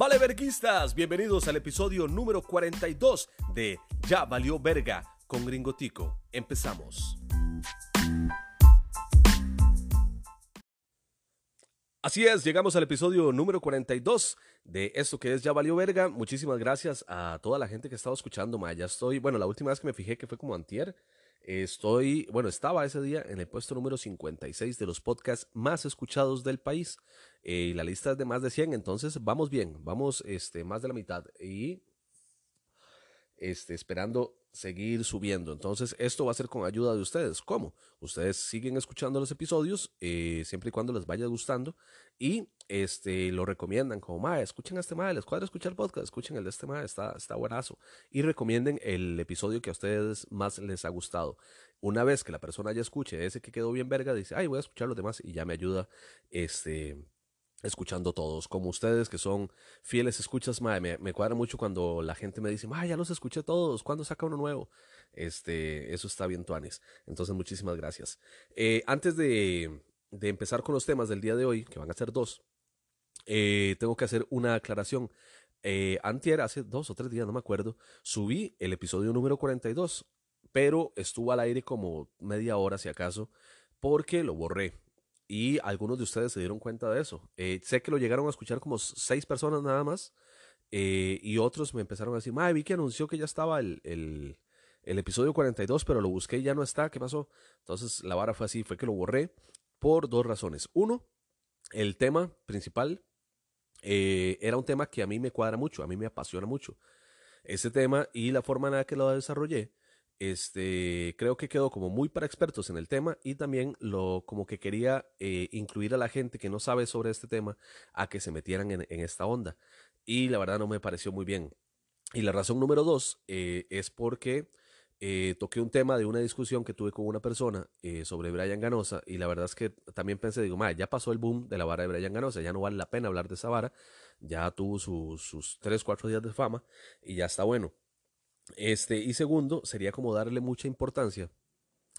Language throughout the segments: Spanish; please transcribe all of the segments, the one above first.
Vale verguistas, bienvenidos al episodio número 42 de Ya valió verga con Gringotico. Empezamos. Así es, llegamos al episodio número 42 de esto que es Ya Valió Verga. Muchísimas gracias a toda la gente que ha estado escuchando. Ma. Ya estoy, bueno, la última vez que me fijé que fue como antier, estoy, bueno, estaba ese día en el puesto número 56 de los podcasts más escuchados del país. Eh, la lista es de más de 100, entonces vamos bien, vamos este, más de la mitad. Y este, esperando seguir subiendo. Entonces, esto va a ser con ayuda de ustedes. ¿Cómo? Ustedes siguen escuchando los episodios eh, siempre y cuando les vaya gustando y este, lo recomiendan como, mae, escuchen este mae, les cuadra escuchar el podcast, escuchen el de este mae, está, está buenazo. Y recomienden el episodio que a ustedes más les ha gustado. Una vez que la persona ya escuche ese que quedó bien verga, dice, ay, voy a escuchar los demás y ya me ayuda este escuchando todos, como ustedes que son fieles escuchas, me, me, cuadra mucho cuando la gente me dice, ya los escuché todos, ¿cuándo saca uno nuevo? Este, eso está bien, Tuanes. Entonces, muchísimas gracias. Eh, antes de, de, empezar con los temas del día de hoy, que van a ser dos, eh, tengo que hacer una aclaración. Eh, antier, hace dos o tres días, no me acuerdo, subí el episodio número 42, pero estuvo al aire como media hora, si acaso, porque lo borré y algunos de ustedes se dieron cuenta de eso. Eh, sé que lo llegaron a escuchar como seis personas nada más eh, y otros me empezaron a decir, madre, vi que anunció que ya estaba el, el, el, episodio 42, pero lo busqué y ya no está, ¿qué pasó? Entonces la vara fue así, fue que lo borré por dos razones. Uno, el tema principal eh, era un tema que a mí me cuadra mucho, a mí me apasiona mucho. Ese tema y la forma en la que lo desarrollé este, creo que quedó como muy para expertos en el tema y también lo como que quería eh, incluir a la gente que no sabe sobre este tema a que se metieran en, esta onda. Y la verdad no me pareció muy bien. Y la razón número dos eh, es porque eh, toqué un tema de una discusión que tuve con una persona sobre Brian Ganosa y la verdad es que también pensé, digo, ya pasó el boom de la vara de Brian Ganosa, ya no vale la pena hablar de esa vara, ya tuvo sus tres, cuatro días de fama y ya está bueno. Este, y segundo, sería como darle mucha importancia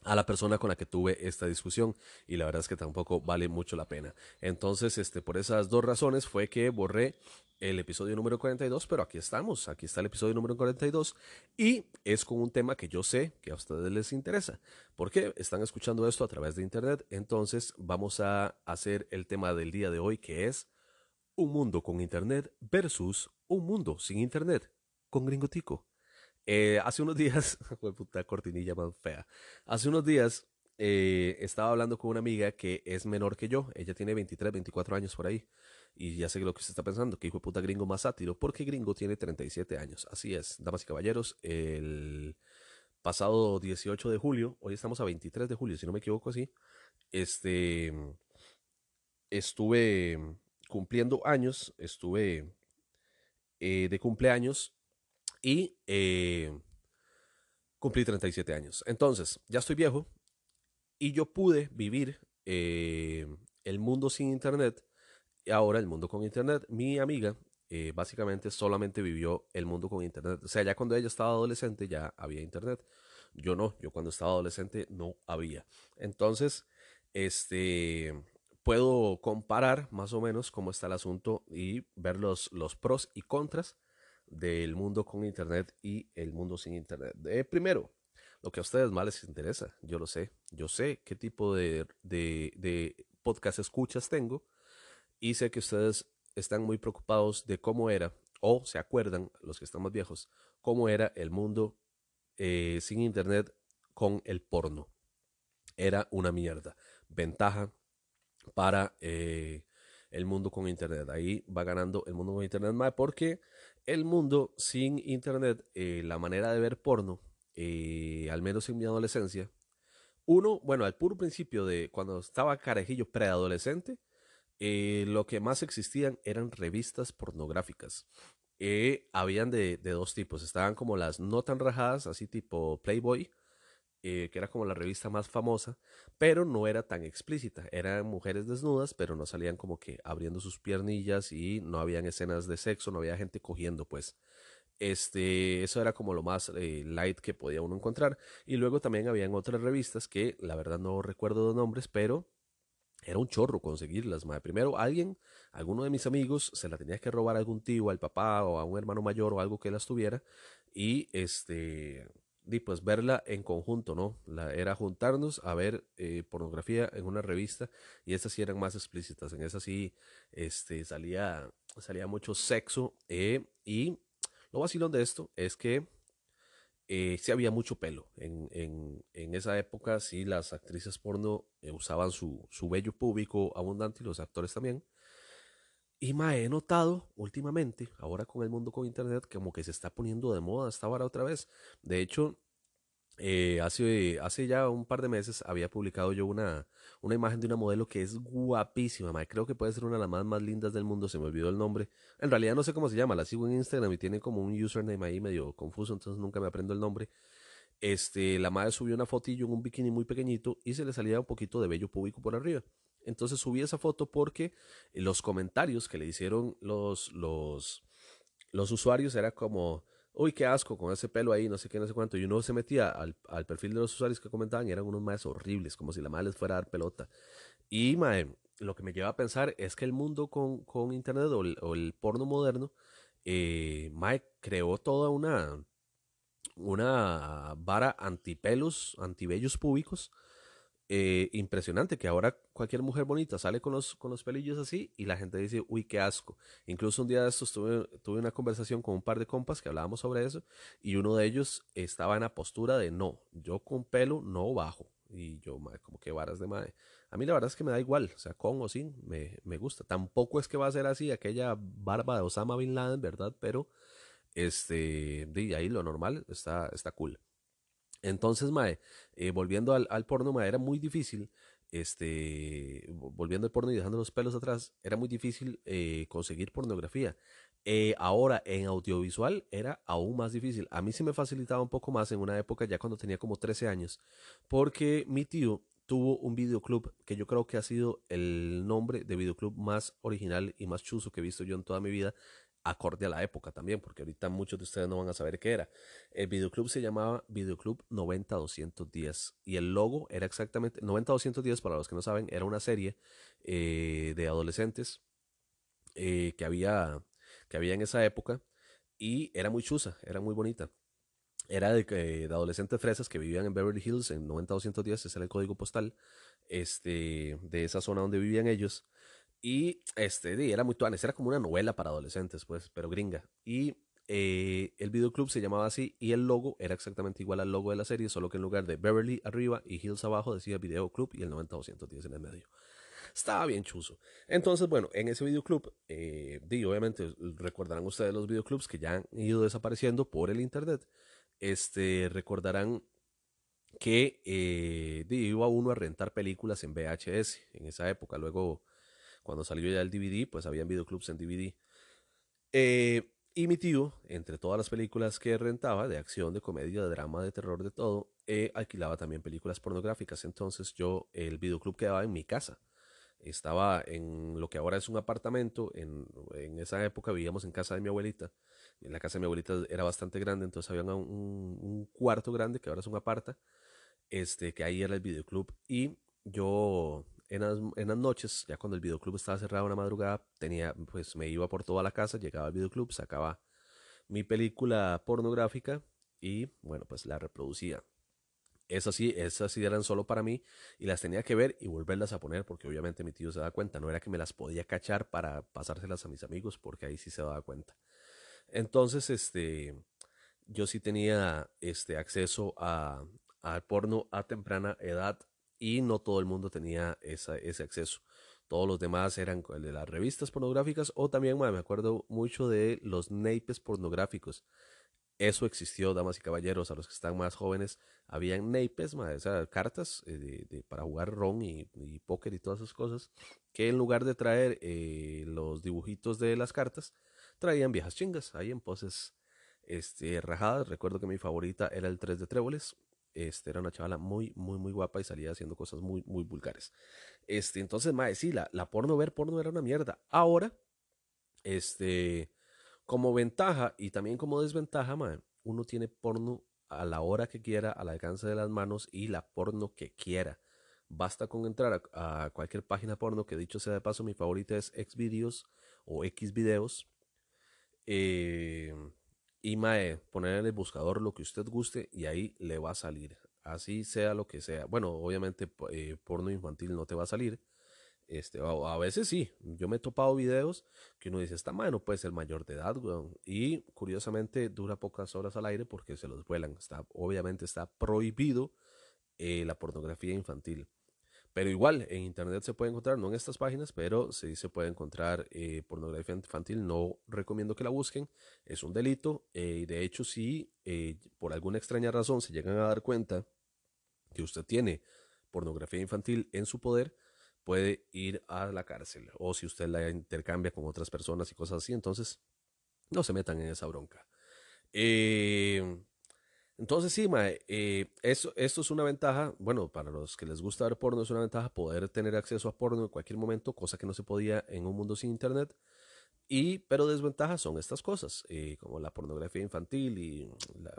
a la persona con la que tuve esta discusión y la verdad es que tampoco vale mucho la pena. Entonces, este, por esas dos razones fue que borré el episodio número 42, pero aquí estamos, aquí está el episodio número 42 y es con un tema que yo sé que a ustedes les interesa, porque están escuchando esto a través de internet, entonces vamos a hacer el tema del día de hoy que es un mundo con internet versus un mundo sin internet con gringotico. Eh, hace unos días, puta cortinilla más fea. Hace unos días eh, estaba hablando con una amiga que es menor que yo. Ella tiene 23, 24 años por ahí. Y ya sé lo que se está pensando, que hijo de puta gringo más sátiro, porque gringo tiene 37 años. Así es, damas y caballeros, el pasado 18 de julio, hoy estamos a 23 de julio, si no me equivoco así, este, estuve cumpliendo años, estuve eh, de cumpleaños y eh, cumplí 37 años. Entonces, ya estoy viejo y yo pude vivir eh, el mundo sin internet y ahora el mundo con internet. Mi amiga eh, básicamente solamente vivió el mundo con internet. O sea, ya cuando ella estaba adolescente ya había internet. Yo no, yo cuando estaba adolescente no había. Entonces, este, puedo comparar más o menos cómo está el asunto y ver los, los pros y contras del mundo con Internet y el mundo sin Internet. Eh, primero, lo que a ustedes más les interesa, yo lo sé, yo sé qué tipo de, de, podcast escuchas tengo y sé que ustedes están muy preocupados de cómo era, o se acuerdan, los que están más viejos, cómo era el mundo eh, sin Internet con el porno. Era una mierda. Ventaja para eh, el mundo con Internet. Ahí va ganando el mundo con Internet más porque el mundo sin internet, eh, la manera de ver porno, eh, al menos en mi adolescencia, uno, bueno, al puro principio de cuando estaba carajillo preadolescente, eh, lo que más existían eran revistas pornográficas. habían de, de, dos tipos, estaban como las no tan rajadas, así tipo Playboy, que era como la revista más famosa, pero no era tan explícita. Eran mujeres desnudas, pero no salían como que abriendo sus piernillas y no habían escenas de sexo, no había gente cogiendo, pues. Este, eso era como lo más eh, light que podía uno encontrar. Y luego también habían otras revistas que la verdad no recuerdo los nombres, pero era un chorro conseguirlas, mae. Primero, alguien, alguno de mis amigos, se la tenía que robar a algún tío, al papá o a un hermano mayor o algo que las tuviera. Y este, y pues verla en conjunto, ¿no? La, era juntarnos a ver eh, pornografía en una revista y estas sí eran más explícitas. En esas sí este, salía, salía mucho sexo. Eh, y lo vacilón de esto es que eh, sí había mucho pelo. En, en, esa época sí las actrices porno usaban su, su vello público abundante y los actores también. Y me he notado últimamente, ahora con el mundo con internet, como que se está poniendo de moda esta vara otra vez. De hecho, eh, hace, hace ya un par de meses había publicado yo una, una imagen de una modelo que es guapísima, creo que puede ser una de las más, más lindas del mundo, se me olvidó el nombre. En realidad no sé cómo se llama, la sigo en Instagram y tiene como un username ahí medio confuso, entonces nunca me aprendo el nombre. Este, la madre subió una fotillo en un bikini muy pequeñito y se le salía un poquito de vello público por arriba. Entonces subí esa foto porque los comentarios que le hicieron los, los, los usuarios era como, uy, qué asco con ese pelo ahí, no sé qué, no sé cuánto. Y uno se metía al, perfil de los usuarios que comentaban y eran unos más horribles, como si la madre les fuera a dar pelota. Y mae, lo que me lleva a pensar es que el mundo con, con internet o el, o el, porno moderno, eh, mae, creó toda una, una vara antipelos, antibellos públicos eh, impresionante que ahora cualquier mujer bonita sale con los, con los pelillos así y la gente dice, uy, qué asco. Incluso un día de estos tuve, tuve una conversación con un par de compas que hablábamos sobre eso y uno de ellos estaba en la postura de no, yo con pelo no bajo. Y yo, madre, como que varas de madre. A mí la verdad es que me da igual, o sea, con o sin, me, me gusta. Tampoco es que va a ser así aquella barba de Osama Bin Laden, ¿verdad? Pero, este, de ahí lo normal está, está cool. Entonces, Mae, eh, volviendo al, porno, Mae, era muy difícil, este, volviendo al porno y dejando los pelos atrás, era muy difícil eh, conseguir pornografía. Eh, ahora, en audiovisual, era aún más difícil. A mí se me facilitaba un poco más en una época ya cuando tenía como 13 años, porque mi tío tuvo un videoclub que yo creo que ha sido el nombre de videoclub más original y más chuzo que he visto yo en toda mi vida acorde a la época también, porque ahorita muchos de ustedes no van a saber qué era. El videoclub se llamaba Videoclub 90-210 y el logo era exactamente 90-210, para los que no saben, era una serie eh, de adolescentes eh, que, había, que había en esa época y era muy chusa, era muy bonita. Era de, adolescentes fresas que vivían en Beverly Hills en 90-210, ese era el código postal este, de esa zona donde vivían ellos. Y este, era muy tuanes, era como una novela para adolescentes, pues, pero gringa. Y eh, el videoclub se llamaba así y el logo era exactamente igual al logo de la serie, solo que en lugar de Beverly arriba y Hills abajo decía Videoclub y el 90-210 en el medio. Estaba bien chuzo. Entonces, bueno, en ese videoclub, eh, obviamente recordarán ustedes los videoclubs que ya han ido desapareciendo por el internet. Este, recordarán que eh, iba uno a rentar películas en VHS en esa época. Luego cuando salió ya el DVD, pues habían videoclubs en DVD. Eh, y mi tío, entre todas las películas que rentaba, de acción, de comedia, de drama, de terror, de todo, eh, alquilaba también películas pornográficas. Entonces yo, el videoclub quedaba en mi casa. Estaba en lo que ahora es un apartamento. En, en esa época vivíamos en casa de mi abuelita. En la casa de mi abuelita era bastante grande, entonces había un, un cuarto grande que ahora es un aparta. Este, que ahí era el videoclub. Y yo en las, noches, ya cuando el videoclub estaba cerrado una madrugada, tenía, pues me iba por toda la casa, llegaba al videoclub, sacaba mi película pornográfica y bueno, pues la reproducía. Esas sí, esas sí eran solo para mí y las tenía que ver y volverlas a poner porque obviamente mi tío se da cuenta. No era que me las podía cachar para pasárselas a mis amigos porque ahí sí se daba cuenta. Entonces, este, yo sí tenía este acceso a, al porno a temprana edad y no todo el mundo tenía ese acceso. Todos los demás eran de las revistas pornográficas o también me acuerdo mucho de los naipes pornográficos. Eso existió, damas y caballeros, a los que están más jóvenes, habían naipes, esas cartas eh, de, para jugar ron y, póker y todas esas cosas, que en lugar de traer eh, los dibujitos de las cartas, traían viejas chingas ahí en poses este, rajadas. Recuerdo que mi favorita era el 3 de tréboles, este, era una chavala muy, muy, muy guapa y salía haciendo cosas muy, muy vulgares. Este, entonces, mae, sí, la, la porno, ver porno era una mierda. Ahora, este, como ventaja y también como desventaja, mae, uno tiene porno a la hora que quiera, al alcance de las manos y la porno que quiera. Basta con entrar a, cualquier página porno, que dicho sea de paso, mi favorita es Xvideos o Xvideos. Eh, y mae, poner en el buscador lo que usted guste y ahí le va a salir. Así sea lo que sea. Bueno, obviamente eh, porno infantil no te va a salir. Este, a, veces sí, yo me he topado videos que uno dice, esta madre no puede ser mayor de edad. Y curiosamente dura pocas horas al aire porque se los vuelan. Obviamente está prohibido eh, la pornografía infantil. Pero igual, en internet se puede encontrar, no en estas páginas, pero sí se puede encontrar eh, pornografía infantil. No recomiendo que la busquen, es un delito. Eh, de hecho, si por alguna extraña razón se llegan a dar cuenta que usted tiene pornografía infantil en su poder, puede ir a la cárcel. O si usted la intercambia con otras personas y cosas así, entonces no se metan en esa bronca. Eh, entonces sí, eh, eso, esto es una ventaja, bueno, para los que les gusta ver porno es una ventaja poder tener acceso a porno en cualquier momento, cosa que no se podía en un mundo sin internet. Y, pero desventajas son estas cosas, eh, como la pornografía infantil y,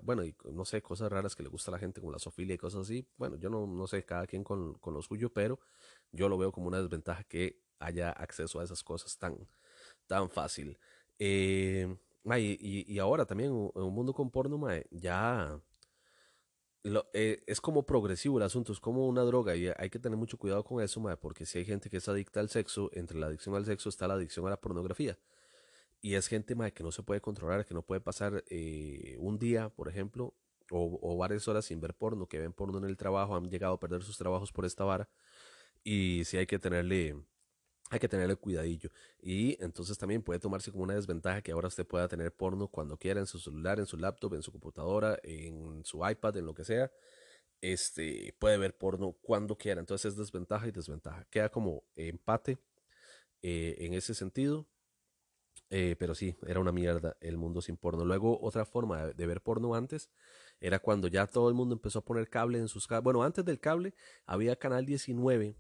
bueno, no sé, cosas raras que le gusta a la gente, como la sofilia y cosas así. Bueno, yo no, no sé, cada quien con, con lo suyo, pero yo lo veo como una desventaja que haya acceso a esas cosas tan, tan fácil. Eh, y, ahora también en un mundo con porno, ya eh, es como progresivo el asunto, es como una droga y hay que tener mucho cuidado con eso, porque si hay gente que es adicta al sexo, entre la adicción al sexo está la adicción a la pornografía. Y es gente que no se puede controlar, que no puede pasar eh, un día, por ejemplo, o, o, varias horas sin ver porno, que ven porno en el trabajo, han llegado a perder sus trabajos por esta vara y sí hay que tenerle hay que tenerle cuidadillo. Y entonces también puede tomarse como una desventaja que ahora usted pueda tener porno cuando quiera en su celular, en su laptop, en su computadora, en su iPad, en lo que sea. Este puede ver porno cuando quiera. Entonces es desventaja y desventaja. Queda como empate eh, en ese sentido. Eh, pero sí, era una mierda el mundo sin porno. Luego, otra forma de, de, ver porno antes era cuando ya todo el mundo empezó a poner cable en sus. Bueno, antes del cable había Canal 19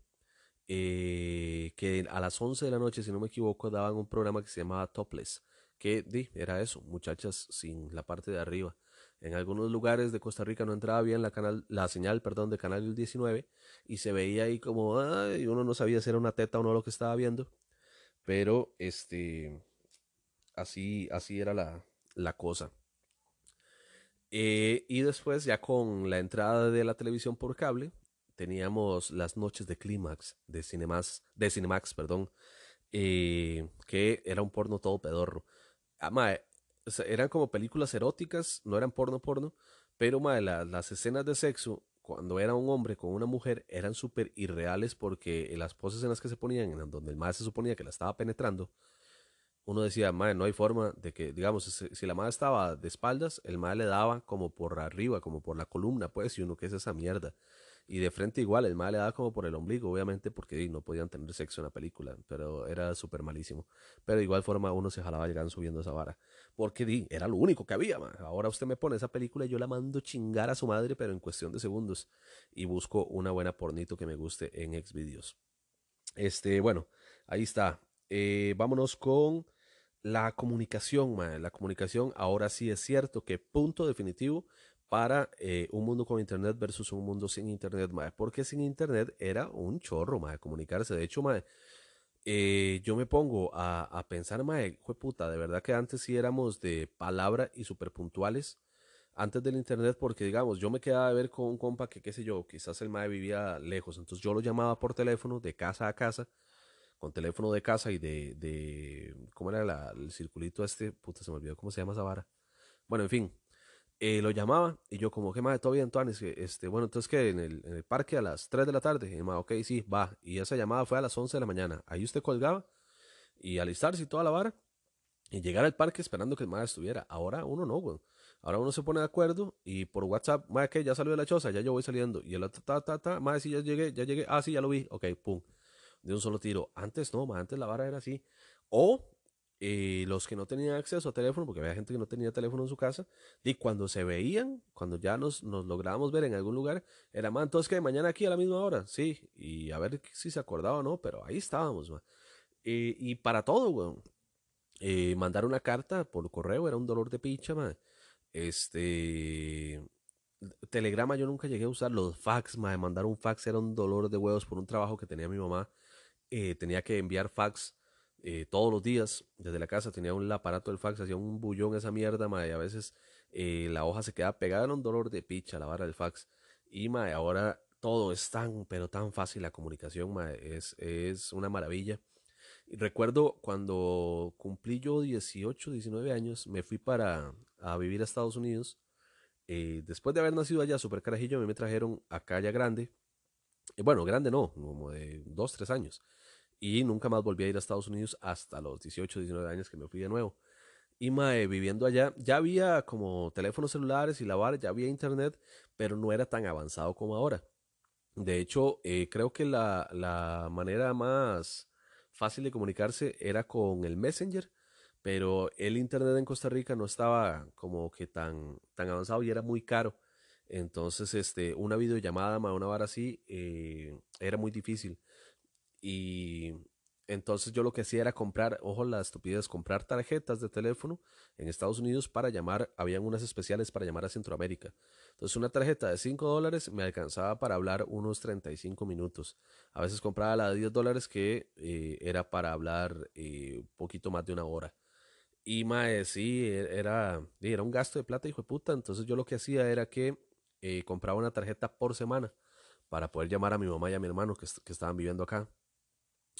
eh, que a las 11 de la noche, si no me equivoco, daban un programa que se llamaba Topless, que di, era eso, muchachas sin la parte de arriba. En algunos lugares de Costa Rica no entraba bien la, canal, la señal perdón, de Canal 19 y se veía ahí como, ay, uno no sabía si era una teta o no lo que estaba viendo, pero este, así, así era la, la cosa. Eh, y después, ya con la entrada de la televisión por cable, teníamos las noches de clímax de Cinemax, de Cinemax, perdón, eh, que era un porno todo pedorro. Ah, eran como películas eróticas, no eran porno porno, pero las escenas de sexo cuando era un hombre con una mujer eran súper irreales porque las poses en las que se ponían, en donde el madre se suponía que la estaba penetrando, uno decía, madre, no hay forma de que, digamos, si, la madre estaba de espaldas, el madre le daba como por arriba, como por la columna, pues, y uno, ¿qué es esa mierda? Y de frente igual, el mal le daba como por el ombligo, obviamente, porque no podían tener sexo en la película, pero era súper malísimo. Pero de igual forma uno se jalaba llegando subiendo esa vara. Porque era lo único que había, Ahora usted me pone esa película y yo la mando chingar a su madre, pero en cuestión de segundos. Y busco una buena pornito que me guste en Xvideos. Este, bueno, ahí está. Eh, vámonos con la comunicación, La comunicación ahora sí es cierto que punto definitivo para eh, un mundo con internet versus un mundo sin internet, mae. Porque sin internet era un chorro, mae, comunicarse. De hecho, mae, eh, yo me pongo a, a pensar, mae, puta, de verdad que antes sí éramos de palabra y súper puntuales antes del internet porque digamos yo me quedaba a ver con un compa que qué sé yo quizás el mae vivía lejos entonces yo lo llamaba por teléfono de casa a casa con teléfono de casa y de, de cómo era el circulito este puta se me olvidó cómo se llama esa vara bueno en fin eh, lo llamaba y yo como, que madre, todo bien, Tuanis, este, bueno, entonces que en el, en el, parque a las 3 de la tarde, y madre, ok, sí, va, y esa llamada fue a las 11 de la mañana, ahí usted colgaba y alistarse y toda la vara y llegar al parque esperando que el madre estuviera, ahora uno no, güey. Ahora uno se pone de acuerdo y por WhatsApp, madre, que ya salió de la choza, ya yo voy saliendo. Y el otro, ta, ta, ta, madre, sí, ya llegué, ya llegué, ah, sí, ya lo vi, ok, pum. De un solo tiro. Antes no, antes la vara era así. O y los que no tenían acceso a teléfono, porque había gente que no tenía teléfono en su casa, y cuando se veían, cuando ya nos, nos lográbamos ver en algún lugar, era, man, entonces que mañana aquí a la misma hora, sí, y a ver si se acordaba o no, pero ahí estábamos, man. Y, para todo, weón. Eh, mandar una carta por correo era un dolor de picha, man. Este, Telegrama yo nunca llegué a usar los fax, mae, mandar un fax era un dolor de huevos por un trabajo que tenía mi mamá. Eh, tenía que enviar fax eh, todos los días desde la casa, tenía un aparato del fax, hacía un bullón esa mierda, mae, y a veces eh, la hoja se quedaba pegada, era un dolor de picha la vara del fax. Y mae, ahora todo es tan, pero tan fácil, la comunicación, mae, es, es una maravilla. Recuerdo cuando cumplí yo 18, 19 años, me fui para a vivir a Estados Unidos. Eh, después de haber nacido allá, super carajillo, me trajeron acá ya grande. Eh, bueno, grande no, como de 2, 3 años. Y nunca más volví a ir a Estados Unidos hasta los 18, 19 años que me fui de nuevo. Y mae, viviendo allá, ya había como teléfonos celulares y la vara, ya había internet, pero no era tan avanzado como ahora. De hecho, eh, creo que la, la manera más fácil de comunicarse era con el Messenger, pero el internet en Costa Rica no estaba como que tan, tan avanzado y era muy caro. Entonces, este, una videollamada, una vara así, eh, era muy difícil. Y entonces yo lo que hacía era comprar, ojo la estupidez, comprar tarjetas de teléfono en Estados Unidos para llamar, habían unas especiales para llamar a Centroamérica. Entonces una tarjeta de 5 dólares me alcanzaba para hablar unos 35 minutos. A veces compraba la de 10 dólares que eh, era para hablar un eh, poquito más de una hora. Y mae, sí, e, era, era un gasto de plata, hijo de puta. Entonces yo lo que hacía era que eh, compraba una tarjeta por semana para poder llamar a mi mamá y a mi hermano que, que estaban viviendo acá.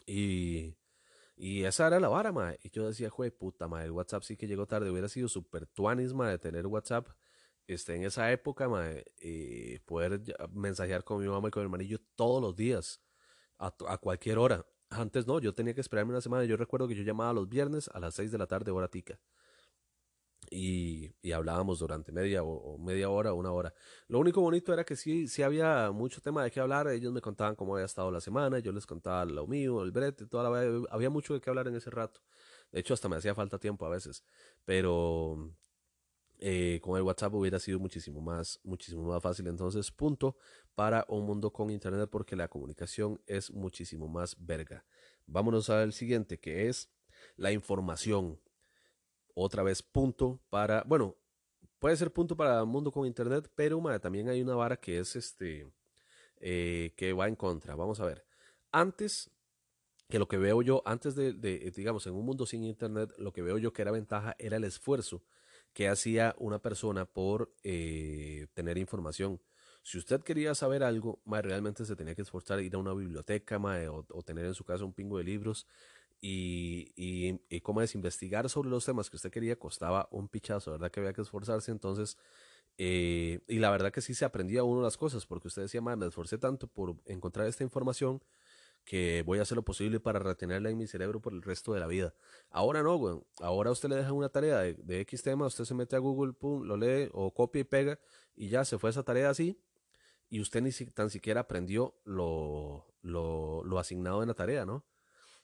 Y, y esa era la vara. Y yo decía, jue puta, el WhatsApp sí que llegó tarde. Hubiera sido súper tuanis, de tener WhatsApp este, en esa época, mae, y poder mensajear con mi mamá y con mi hermanillo todos los días, a, a, cualquier hora. Antes no, yo tenía que esperarme una semana. Yo recuerdo que yo llamaba los viernes a las 6 de la tarde, hora tica y, hablábamos durante media o, media hora o una hora. Lo único bonito era que sí, sí había mucho tema de qué hablar. Ellos me contaban cómo había estado la semana, yo les contaba lo mío, el brete, toda la había mucho de qué hablar en ese rato. De hecho, hasta me hacía falta tiempo a veces. Pero eh, con el WhatsApp hubiera sido muchísimo más, muchísimo más fácil. Entonces, punto para un mundo con internet porque la comunicación es muchísimo más verga. Vámonos al siguiente, que es la información otra vez punto para, bueno, puede ser punto para mundo con internet, pero también hay una vara que es este, eh, que va en contra. Vamos a ver. Antes, que lo que veo yo, antes de, digamos, en un mundo sin internet, lo que veo yo que era ventaja era el esfuerzo que hacía una persona por eh, tener información. Si usted quería saber algo, realmente se tenía que esforzar, ir a una biblioteca o, o, tener en su casa un pingo de libros y, y, cómo es investigar sobre los temas que usted quería costaba un pichazo, ¿verdad? Que había que esforzarse, entonces, eh, y la verdad que sí se aprendía uno las cosas, porque usted decía, me esforcé tanto por encontrar esta información que voy a hacer lo posible para retenerla en mi cerebro por el resto de la vida. Ahora no, güey. Ahora usted le deja una tarea de, de, X tema, usted se mete a Google, pum, lo lee o copia y pega y ya se fue esa tarea así y usted ni tan siquiera aprendió lo, lo, lo asignado en la tarea, ¿no?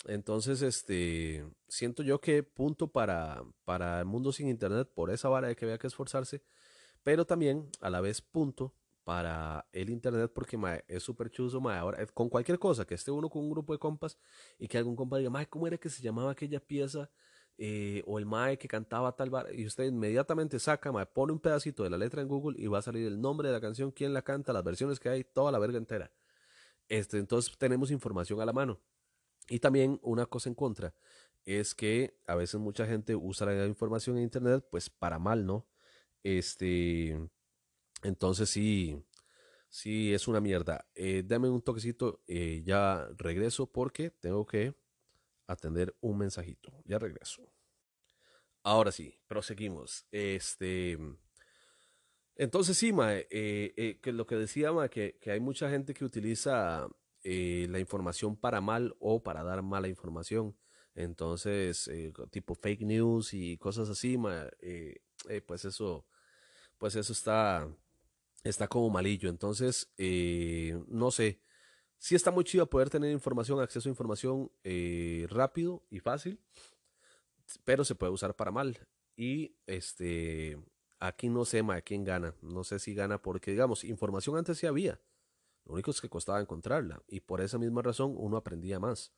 Entonces, este, siento yo que punto para, para el mundo sin internet por esa vara de que había que esforzarse, pero también a la vez punto para el internet porque es súper chuzo, ahora con cualquier cosa, que esté uno con un grupo de compas y que algún compa diga, mae, ¿cómo era que se llamaba aquella pieza? Eh, o el mae que cantaba tal bar, y usted inmediatamente saca, mae, pone un pedacito de la letra en Google y va a salir el nombre de la canción, quién la canta, las versiones que hay, toda la verga entera. Este, entonces tenemos información a la mano. Y también una cosa en contra es que a veces mucha gente usa la información en internet pues para mal, ¿no? Este, entonces sí, sí es una mierda. Eh, dame un toquecito, eh, ya regreso porque tengo que atender un mensajito. Ya regreso. Ahora sí, proseguimos. Este, entonces sí, Mae, eh, eh, que lo que decía, Mae, que, que hay mucha gente que utiliza eh, la información para mal o para dar mala información. Entonces, eh, tipo fake news y cosas así, eh, pues eso, pues eso está, está como malillo. Entonces, no sé, sí está muy chido poder tener información, acceso a información rápido y fácil, pero se puede usar para mal. Y este, aquí no sé, ma, quién gana. No sé si gana porque, digamos, información antes sí había lo único es que costaba encontrarla y por esa misma razón uno aprendía más.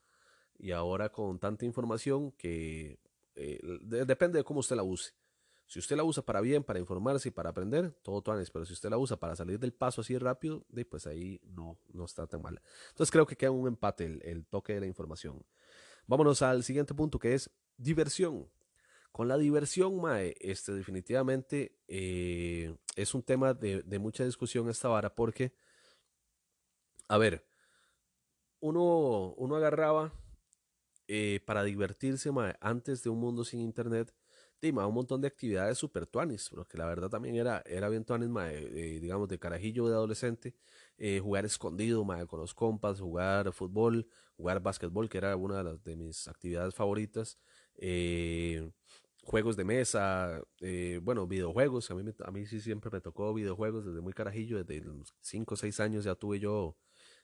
Y ahora con tanta información que eh, depende de cómo usted la use. Si usted la usa para bien, para informarse y para aprender, todo tuanes. Pero si usted la usa para salir del paso así rápido, pues ahí no, no está tan mal. Entonces creo que queda un empate el, toque de la información. Vámonos al siguiente punto que es diversión. Con la diversión, Mae, este, definitivamente eh, es un tema de, de, mucha discusión esta vara porque, a ver, uno, uno agarraba eh, para divertirse mae, antes de un mundo sin internet un montón de actividades super tuanis, porque la verdad también era, era bien tuanis, digamos, de carajillo de adolescente, eh, jugar escondido, con los compas, jugar fútbol, jugar básquetbol, que era una de, las, de mis actividades favoritas, eh, juegos de mesa, eh, bueno, videojuegos, a mí, a sí siempre me tocó videojuegos desde muy carajillo, desde los 5 o 6 años ya tuve yo,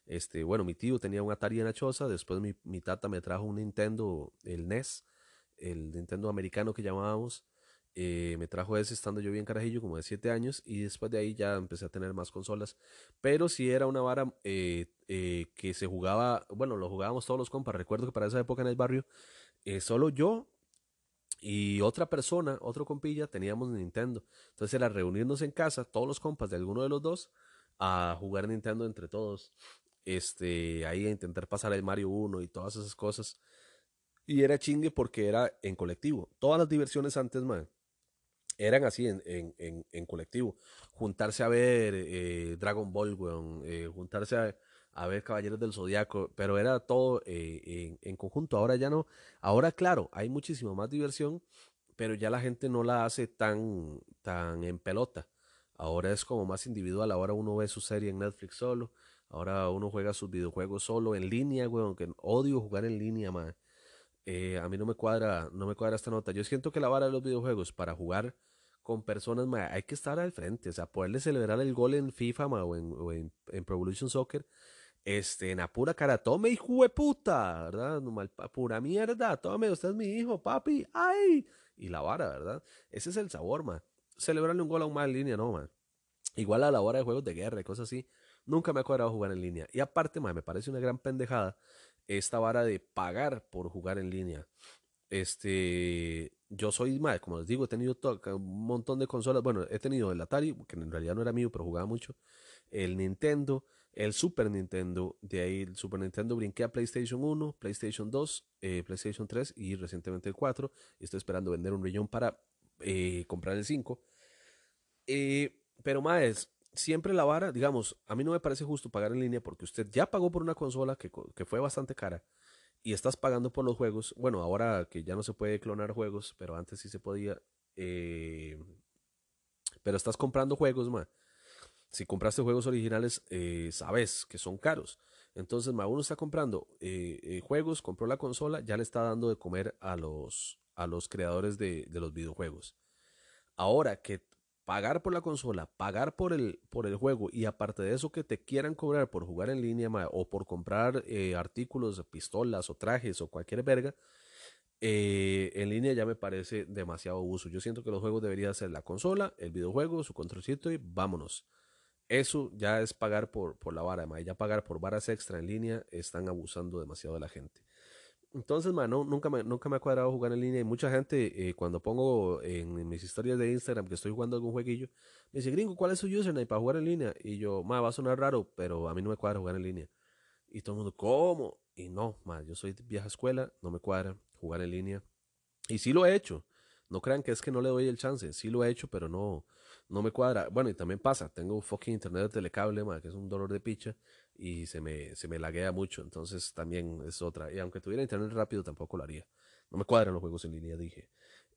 este, bueno, mi tío tenía un Atari en la choza, después mi, tata me trajo un Nintendo, el NES, el Nintendo americano que llamábamos. Eh, me trajo ese estando yo bien carajillo, como de 7 años, y después de ahí ya empecé a tener más consolas. Pero si era una vara eh, eh, que se jugaba, bueno, lo jugábamos todos los compas. Recuerdo que para esa época en el barrio, solo yo y otra persona, otro compilla, teníamos Nintendo. Entonces era reunirnos en casa, todos los compas de alguno de los dos, a jugar Nintendo entre todos. Este, ahí a intentar pasar el Mario 1 y todas esas cosas. Y era chingue porque era en colectivo. Todas las diversiones antes, man, eran así en, en, en, colectivo. Juntarse a ver eh, Dragon Ball, eh, juntarse a, a, ver Caballeros del Zodiaco, pero era todo eh, en, conjunto. Ahora ya no. Ahora, claro, hay muchísimo más diversión, pero ya la gente no la hace tan, tan en pelota. Ahora es como más individual. Ahora uno ve su serie en Netflix solo. Ahora uno juega sus videojuegos solo en línea, weón, que odio jugar en línea, man. Eh, a mí no me cuadra, no me cuadra esta nota. Yo siento que la vara de los videojuegos para jugar con personas, hay que estar al frente, o sea, poderle celebrar el gol en FIFA o, en, en, Pro Evolution Soccer, este, en apura cara, tome hijo de puta, ¿verdad? Mal, pura mierda, tome, usted es mi hijo, papi, ay, y la vara, ¿verdad? Ese es el sabor, man. Celebrarle un gol a un mal en línea, no, man. Igual a la hora de juegos de guerra y cosas así, nunca me ha cuadrado jugar en línea. Y aparte, man, me parece una gran pendejada esta vara de pagar por jugar en línea. Este, yo soy, mal como les digo, he tenido un montón de consolas. Bueno, he tenido el Atari, que en realidad no era mío, pero jugaba mucho. El Nintendo, el Super Nintendo. De ahí el Super Nintendo brinqué a PlayStation 1, PlayStation 2, eh, PlayStation 3 y recientemente el 4. Y estoy esperando vender un rillón para eh, comprar el 5. Eh, pero más, siempre la vara, digamos, a mí no me parece justo pagar en línea porque usted ya pagó por una consola que, fue bastante cara y estás pagando por los juegos. Bueno, ahora que ya no se puede clonar juegos, pero antes sí se podía. Eh, pero estás comprando juegos, ma. Si compraste juegos originales, eh, sabes que son caros. Entonces, ma, uno está comprando eh, juegos, compró la consola, ya le está dando de comer a los, a los creadores de, de los videojuegos. Ahora que pagar por la consola, pagar por el, por el juego y aparte de eso que te quieran cobrar por jugar en línea o por comprar eh, artículos, pistolas o trajes o cualquier verga, eh, en línea ya me parece demasiado uso. Yo siento que los juegos deberían ser la consola, el videojuego, su controlcito y vámonos. Eso ya es pagar por, por la vara, ya pagar por varas extra en línea están abusando demasiado de la gente. Entonces, mano, nunca me, nunca me ha cuadrado jugar en línea. Y mucha gente, eh, cuando pongo en, mis historias de Instagram que estoy jugando algún jueguillo, me dice, gringo, ¿cuál es su username para jugar en línea? Y yo, ma, va a sonar raro, pero a mí no me cuadra jugar en línea. Y todo el mundo, ¿cómo? Y no, ma, yo soy de vieja escuela, no me cuadra jugar en línea. Y sí lo he hecho. No crean que es que no le doy el chance. Sí lo he hecho, pero no, no me cuadra. Bueno, y también pasa, tengo fucking internet de telecable, ma, que es un dolor de picha y se me, se me laguea mucho, entonces también es otra. Y aunque tuviera internet rápido, tampoco lo haría. No me cuadran los juegos en línea, dije.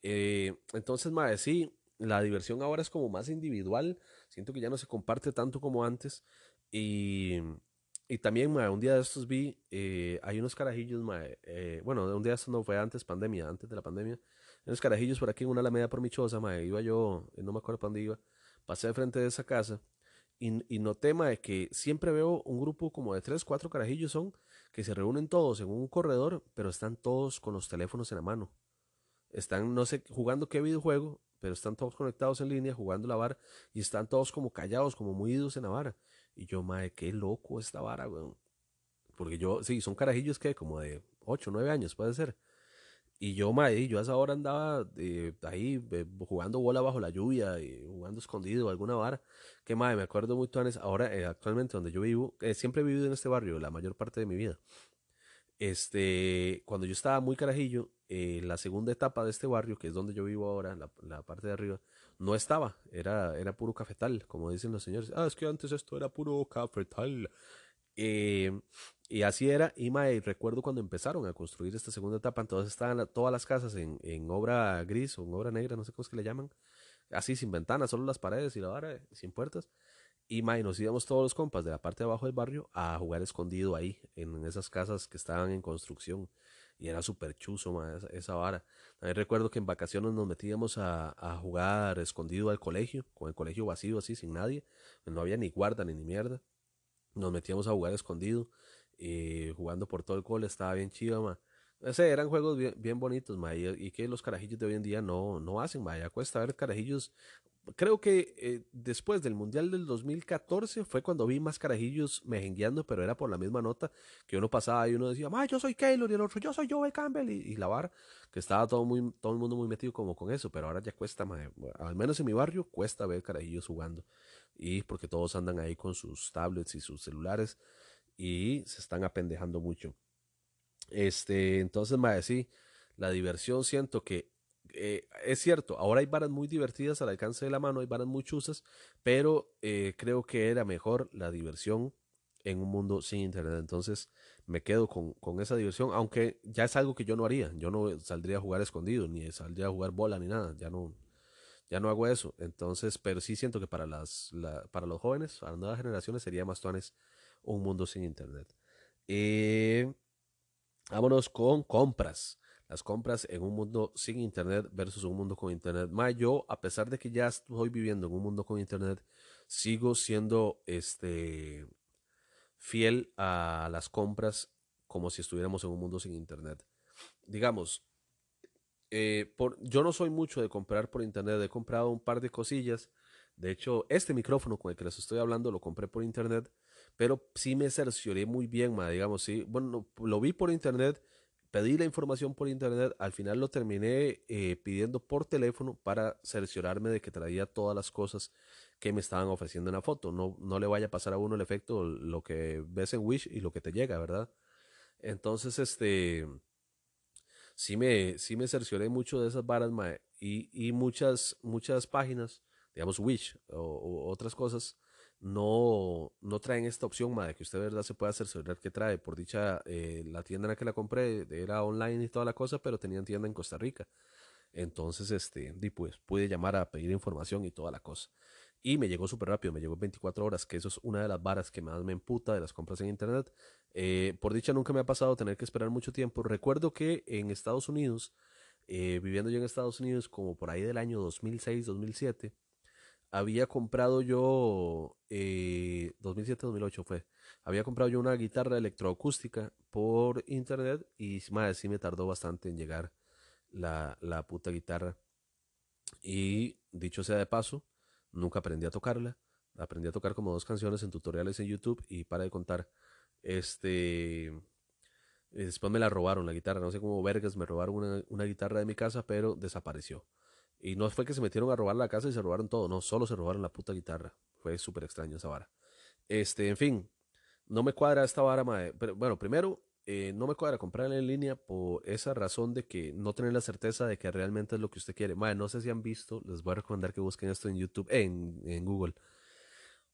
Eh, entonces, mae, sí, la diversión ahora es como más individual. Siento que ya no se comparte tanto como antes. Y, y también, mae, un día de estos vi, eh, hay unos carajillos, mae, eh, bueno, un día de estos no fue antes pandemia, antes de la pandemia. Hay unos carajillos por aquí en una alameda por mi choza, mae, iba yo, no me acuerdo para dónde iba. Pasé frente de esa casa y, no tema de que siempre veo un grupo como de tres, cuatro carajillos son que se reúnen todos en un corredor, pero están todos con los teléfonos en la mano. Están, no sé, jugando qué videojuego, pero están todos conectados en línea, jugando la vara, y están todos como callados, como muy idos en la vara. Y yo, madre, qué loco esta vara, weón. Porque yo, sí, son carajillos que como de 8, 9 años, puede ser. Y yo, mae, yo a esa hora andaba eh, ahí eh, jugando bola bajo la lluvia y jugando escondido, alguna vara. Que mae, me acuerdo muy tones. Ahora, eh, actualmente donde yo vivo, siempre he vivido en este barrio la mayor parte de mi vida. Este, cuando yo estaba muy carajillo, la segunda etapa de este barrio, que es donde yo vivo ahora, la, la, parte de arriba, no estaba, era, era puro cafetal, como dicen los señores. Ah, es que antes esto era puro cafetal. Eh, y así era, y recuerdo cuando empezaron a construir esta segunda etapa, entonces estaban todas las casas en, en, obra gris o en obra negra, no sé cómo es que le llaman, así sin ventanas, solo las paredes y la vara, sin puertas. Y nos íbamos todos los compas de la parte de abajo del barrio a jugar escondido ahí, en esas casas que estaban en construcción. Y era súper chuzo, esa, esa, vara. También recuerdo que en vacaciones nos metíamos a, a, jugar escondido al colegio, con el colegio vacío así, sin nadie. No había ni guarda ni, ni mierda. Nos metíamos a jugar escondido y jugando por todo el cole, estaba bien chido, ma. Ese eran juegos bien, bonitos, ma, y, que los carajillos de hoy en día no, no hacen, ma. Ya cuesta ver carajillos. Creo que eh, después del Mundial del 2014 fue cuando vi más carajillos mejengueando, pero era por la misma nota que uno pasaba y uno decía, ma, yo soy Keylor y el otro, yo soy Joe Campbell y, la vara, que estaba todo, muy, todo el mundo muy metido como con eso, pero ahora ya cuesta, ma, al menos en mi barrio cuesta ver carajillos jugando y porque todos andan ahí con sus tablets y sus celulares y se están apendejando mucho. Este, entonces, mae, sí, la diversión siento que eh, es cierto, ahora hay varas muy divertidas al alcance de la mano, hay varas muy chusas, pero eh, creo que era mejor la diversión en un mundo sin internet. Entonces me quedo con, con, esa diversión, aunque ya es algo que yo no haría. Yo no saldría a jugar escondido, ni saldría a jugar bola, ni nada. Ya no, ya no hago eso. Entonces, pero sí siento que para, las, para los jóvenes, para las nuevas generaciones, sería más tuanes un mundo sin internet. Eh, vámonos con compras. Las compras en un mundo sin internet versus un mundo con internet. Ma, yo, a pesar de que ya estoy viviendo en un mundo con internet, sigo siendo este fiel a las compras como si estuviéramos en un mundo sin internet. Digamos, eh, por, yo no soy mucho de comprar por internet, he comprado un par de cosillas. De hecho, este micrófono con el que les estoy hablando lo compré por internet, pero sí me cercioré muy bien, ma, digamos, sí. Bueno, lo vi por internet, pedí la información por internet, al final lo terminé eh, pidiendo por teléfono para cerciorarme de que traía todas las cosas que me estaban ofreciendo en la foto. No, no le vaya a pasar a uno el efecto lo que ves en Wish y lo que te llega, ¿verdad? Entonces, este sí me, sí me cercioré mucho de esas varas, y, y muchas, muchas páginas, digamos Wish o, otras cosas, no, no traen esta opción, de que usted verdad se pueda cerciorar que trae. Por dicha, eh, la tienda en la que la compré era online y toda la cosa, pero tenían tienda en Costa Rica. Entonces, este, pues, pude llamar a pedir información y toda la cosa. Y me llegó súper rápido, me llegó en 24 horas, que eso es una de las varas que más me emputa de las compras en internet. Eh, por dicha nunca me ha pasado tener que esperar mucho tiempo. Recuerdo que en Estados Unidos, eh, viviendo yo en Estados Unidos como por ahí del año 2006, 2007, había comprado yo, eh, 2007-2008 fue, había comprado yo una guitarra electroacústica por internet y más, sí me tardó bastante en llegar la, la puta guitarra. Y dicho sea de paso, Nunca aprendí a tocarla. Aprendí a tocar como dos canciones en tutoriales en YouTube y para de contar. Este. Después me la robaron la guitarra. No sé cómo vergas me robaron una, guitarra de mi casa, pero desapareció. Y no fue que se metieron a robar la casa y se robaron todo, no, solo se robaron la puta guitarra. Fue súper extraño esa vara. Este, en fin, no me cuadra esta vara, Pero, bueno, primero, eh, no me cuadra comprarla en línea por esa razón de que no tener la certeza de que realmente es lo que usted quiere. Madre, no sé si han visto, les voy a recomendar que busquen esto en YouTube, en, Google.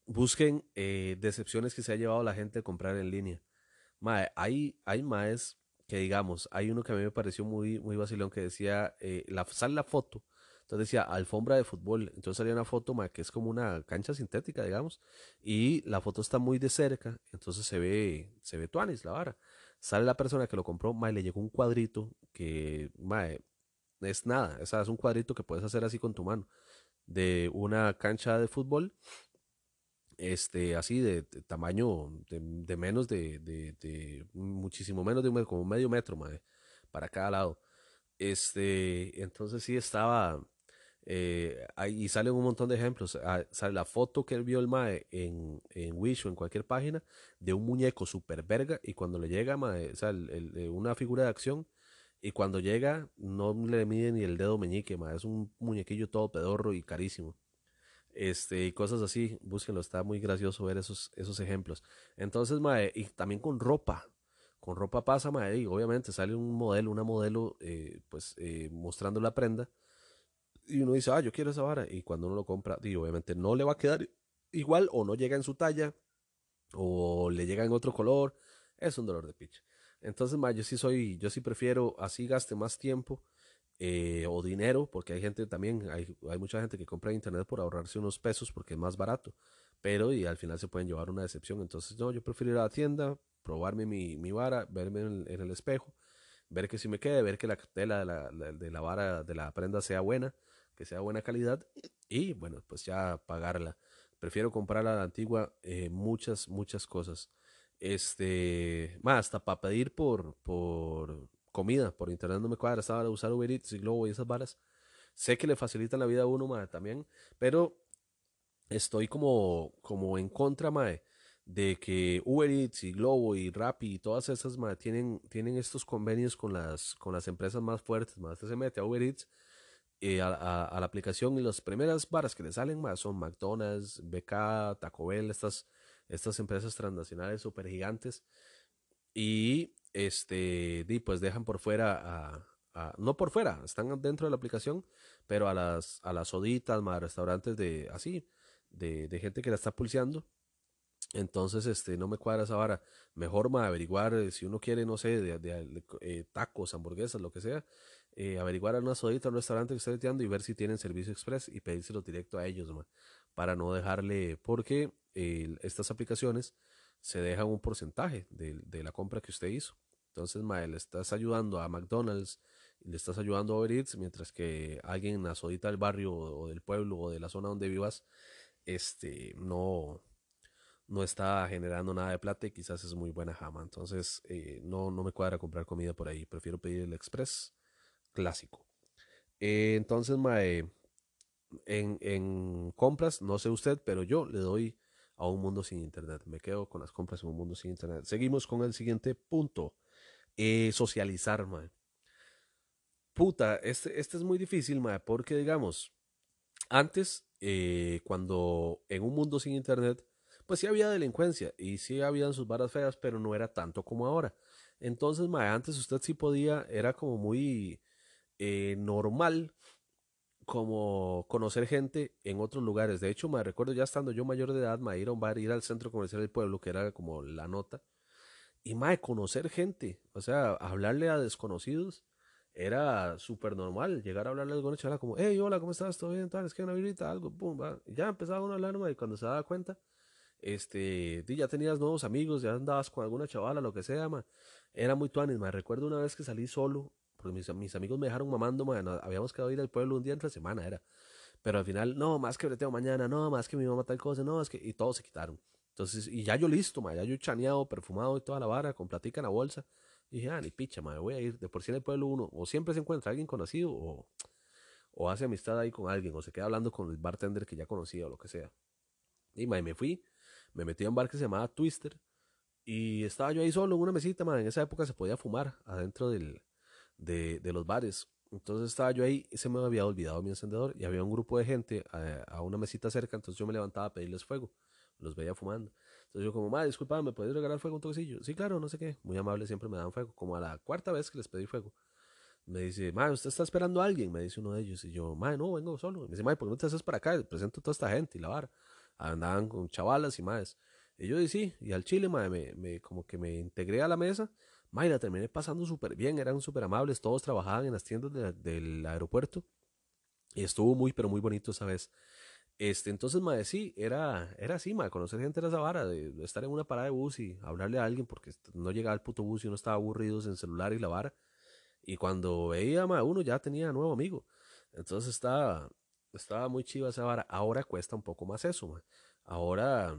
Busquen eh, decepciones que se ha llevado la gente a comprar en línea. Madre, hay, hay más que digamos, hay uno que a mí me pareció muy, muy vacilón que decía, eh, la, sale la foto, entonces decía alfombra de fútbol, entonces salía una foto ma, que es como una cancha sintética, digamos, y la foto está muy de cerca, entonces se ve, se ve tuanis la vara. Sale la persona que lo compró, mae, le llegó un cuadrito que, mae, es nada, es un cuadrito que puedes hacer así con tu mano, de una cancha de fútbol, este, así de, tamaño de, menos de, de, muchísimo menos de un, como medio metro, mae, para cada lado. Este, entonces sí estaba, eh, ahí salen un montón de ejemplos. Ah, sale la foto que él vio el Mae en, en Wish o en cualquier página de un muñeco super verga y cuando le llega mae, o sea, el, una figura de acción Y cuando llega, no le mide ni el dedo meñique, ma. Es un muñequillo todo pedorro y carísimo. Este, y cosas así, búsquenlo, está muy gracioso ver esos, esos ejemplos. Entonces, mae, y también con ropa. Con ropa pasa, mae, y obviamente sale un modelo, una modelo, eh, pues, eh, mostrando la prenda. Y uno dice, ah, yo quiero esa vara. Y cuando uno lo compra, y obviamente no le va a quedar igual, o no llega en su talla, o le llega en otro color. Es un dolor de pitch. Entonces, mae, yo sí soy, yo sí prefiero así gaste más tiempo eh, o dinero, porque hay gente también, hay, hay mucha gente que compra internet por ahorrarse unos pesos porque es más barato, pero y al final se pueden llevar una decepción. Entonces, no, yo prefiero ir a la tienda, probarme mi, mi vara, verme en el, espejo, ver que si me quede, ver que la tela de la, de la vara, de la prenda sea buena, que sea buena calidad y bueno, pues ya pagarla. Prefiero comprarla a la antigua eh, muchas, muchas cosas. Este, más hasta para pedir por, por, comida por internet no me cuadra, estaba a usar Uber Eats y Globo y esas balas. Sé que le facilitan la vida a uno, mae, también, pero estoy como, como en contra, mae, de que Uber Eats y Globo y Rappi y todas esas, mae, tienen, tienen estos convenios con las, con las empresas más fuertes, mae. Usted se mete a Uber Eats eh, a, la aplicación y las primeras varas que le salen, mae, son McDonald's, BK, Taco Bell, estas, estas empresas transnacionales super gigantes. Y este, di, pues dejan por fuera no por fuera, están dentro de la aplicación, pero a las, a las soditas, más restaurantes de, así, de, de gente que la está pulseando. Entonces, este, no me cuadra esa vara. Mejor más averiguar eh, si uno quiere, no sé, de, eh, tacos, hamburguesas, lo que sea, eh, averiguar a una sodita, un restaurante que esté veteando y ver si tienen servicio express y pedírselo directo a ellos, para no dejarle, porque estas aplicaciones se dejan un porcentaje de, la compra que usted hizo. Entonces, mae, le estás ayudando a McDonald's, le estás ayudando a Uber Eats, mientras que alguien en la sodita del barrio o del pueblo o de la zona donde vivas, este, no, no está generando nada de plata y quizás es muy buena jama. Entonces, eh, no, no me cuadra comprar comida por ahí. Prefiero pedir el Express clásico. Eh, entonces, mae, en, en compras, no sé usted, pero yo le doy a un mundo sin internet. Me quedo con las compras en un mundo sin internet. Seguimos con el siguiente punto. Eh, socializar, mae. Puta, este, este es muy difícil, mae, porque digamos, antes, eh, cuando en un mundo sin internet, pues sí había delincuencia y sí habían sus varas feas, pero no era tanto como ahora. Entonces, mae, antes usted sí podía, era como muy eh, normal como conocer gente en otros lugares. De hecho, me recuerdo ya estando yo mayor de edad, me ir a ir al centro comercial del pueblo, que era como la nota, y más conocer gente, o sea, hablarle a desconocidos era súper normal. Llegar a hablarle a alguna chavala como, hey, hola, ¿cómo estás? ¿Todo bien? Tal, es que una virita, algo, pum, va. ya empezaba uno a hablar, y cuando se daba cuenta, este, ya tenías nuevos amigos, ya andabas con alguna chavala, lo que sea, ma. Era muy tuanis, me recuerdo una vez que salí solo, porque mis, amigos me dejaron mamando, ma, habíamos quedado ir al pueblo un día entre semana, era. Pero al final, no, más que breteo mañana, no, más que mi mamá tal cosa, no, es que, y todos se quitaron. Entonces, y ya yo listo, ya yo chaneado, perfumado y toda la vara, con platica en la bolsa. Y dije, ah, ni picha, ma, voy a ir. De por sí en el pueblo uno, o siempre se encuentra alguien conocido, o, o hace amistad ahí con alguien, o se queda hablando con el bartender que ya conocía, o lo que sea. Y ma, me fui, me metí a un bar que se llamaba Twister, y estaba yo ahí solo en una mesita, ma. En esa época se podía fumar adentro del, de, los bares. Entonces estaba yo ahí y se me había olvidado mi encendedor y había un grupo de gente a, eh, a una mesita cerca, entonces yo me levantaba a pedirles fuego los veía fumando. Entonces yo como, madre, disculpa, ¿me puedes regalar fuego un toquecillo? Sí, claro, no sé qué. Muy amable, siempre me dan fuego. Como a la cuarta vez que les pedí fuego. Me dice, madre, ¿usted está esperando a alguien? Me dice uno de ellos. Y yo, madre, no, vengo solo. Me dice, madre, ¿por qué no te haces para acá? presento a toda esta gente y la vara. Andaban con chavalas y más. Y yo dije, sí, y al chile, madre, me, me, como que me integré a la mesa. Madre, la terminé pasando súper bien, eran súper amables, todos trabajaban en las tiendas del aeropuerto. Y estuvo muy, pero muy bonito esa vez. Este, entonces, mae, sí, era, era así, mae, conocer gente era esa vara, de, estar en una parada de bus y hablarle a alguien porque no llegaba el puto bus y uno estaba aburrido en celular y la vara. Y cuando veía, mae, uno ya tenía nuevo amigo. Entonces estaba, estaba muy chiva esa vara. Ahora cuesta un poco más eso. Ahora,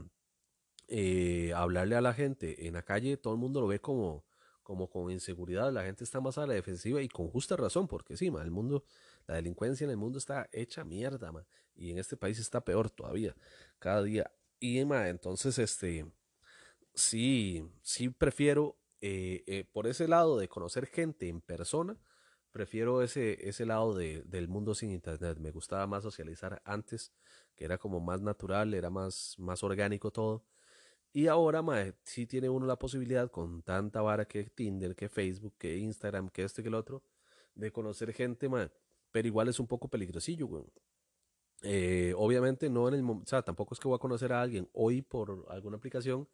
eh, hablarle a la gente en la calle, todo el mundo lo ve como, como con inseguridad, la gente está más a la defensiva y con justa razón, porque sí, mae, el mundo, la delincuencia en el mundo está hecha mierda, mae y en este país está peor todavía, cada día. Y entonces, este, sí, sí prefiero eh, eh, por ese lado de conocer gente en persona, prefiero ese, ese lado de, del mundo sin internet. Me gustaba más socializar antes, que era como más natural, era más, más orgánico todo. Y ahora, mae, sí tiene uno la posibilidad con tanta vara que Tinder, que Facebook, que Instagram, que este, que el otro, de conocer gente, mae. Pero igual es un poco peligrosillo, güey. Eh, obviamente no en el o sea, tampoco es que voy a conocer a alguien hoy por alguna aplicación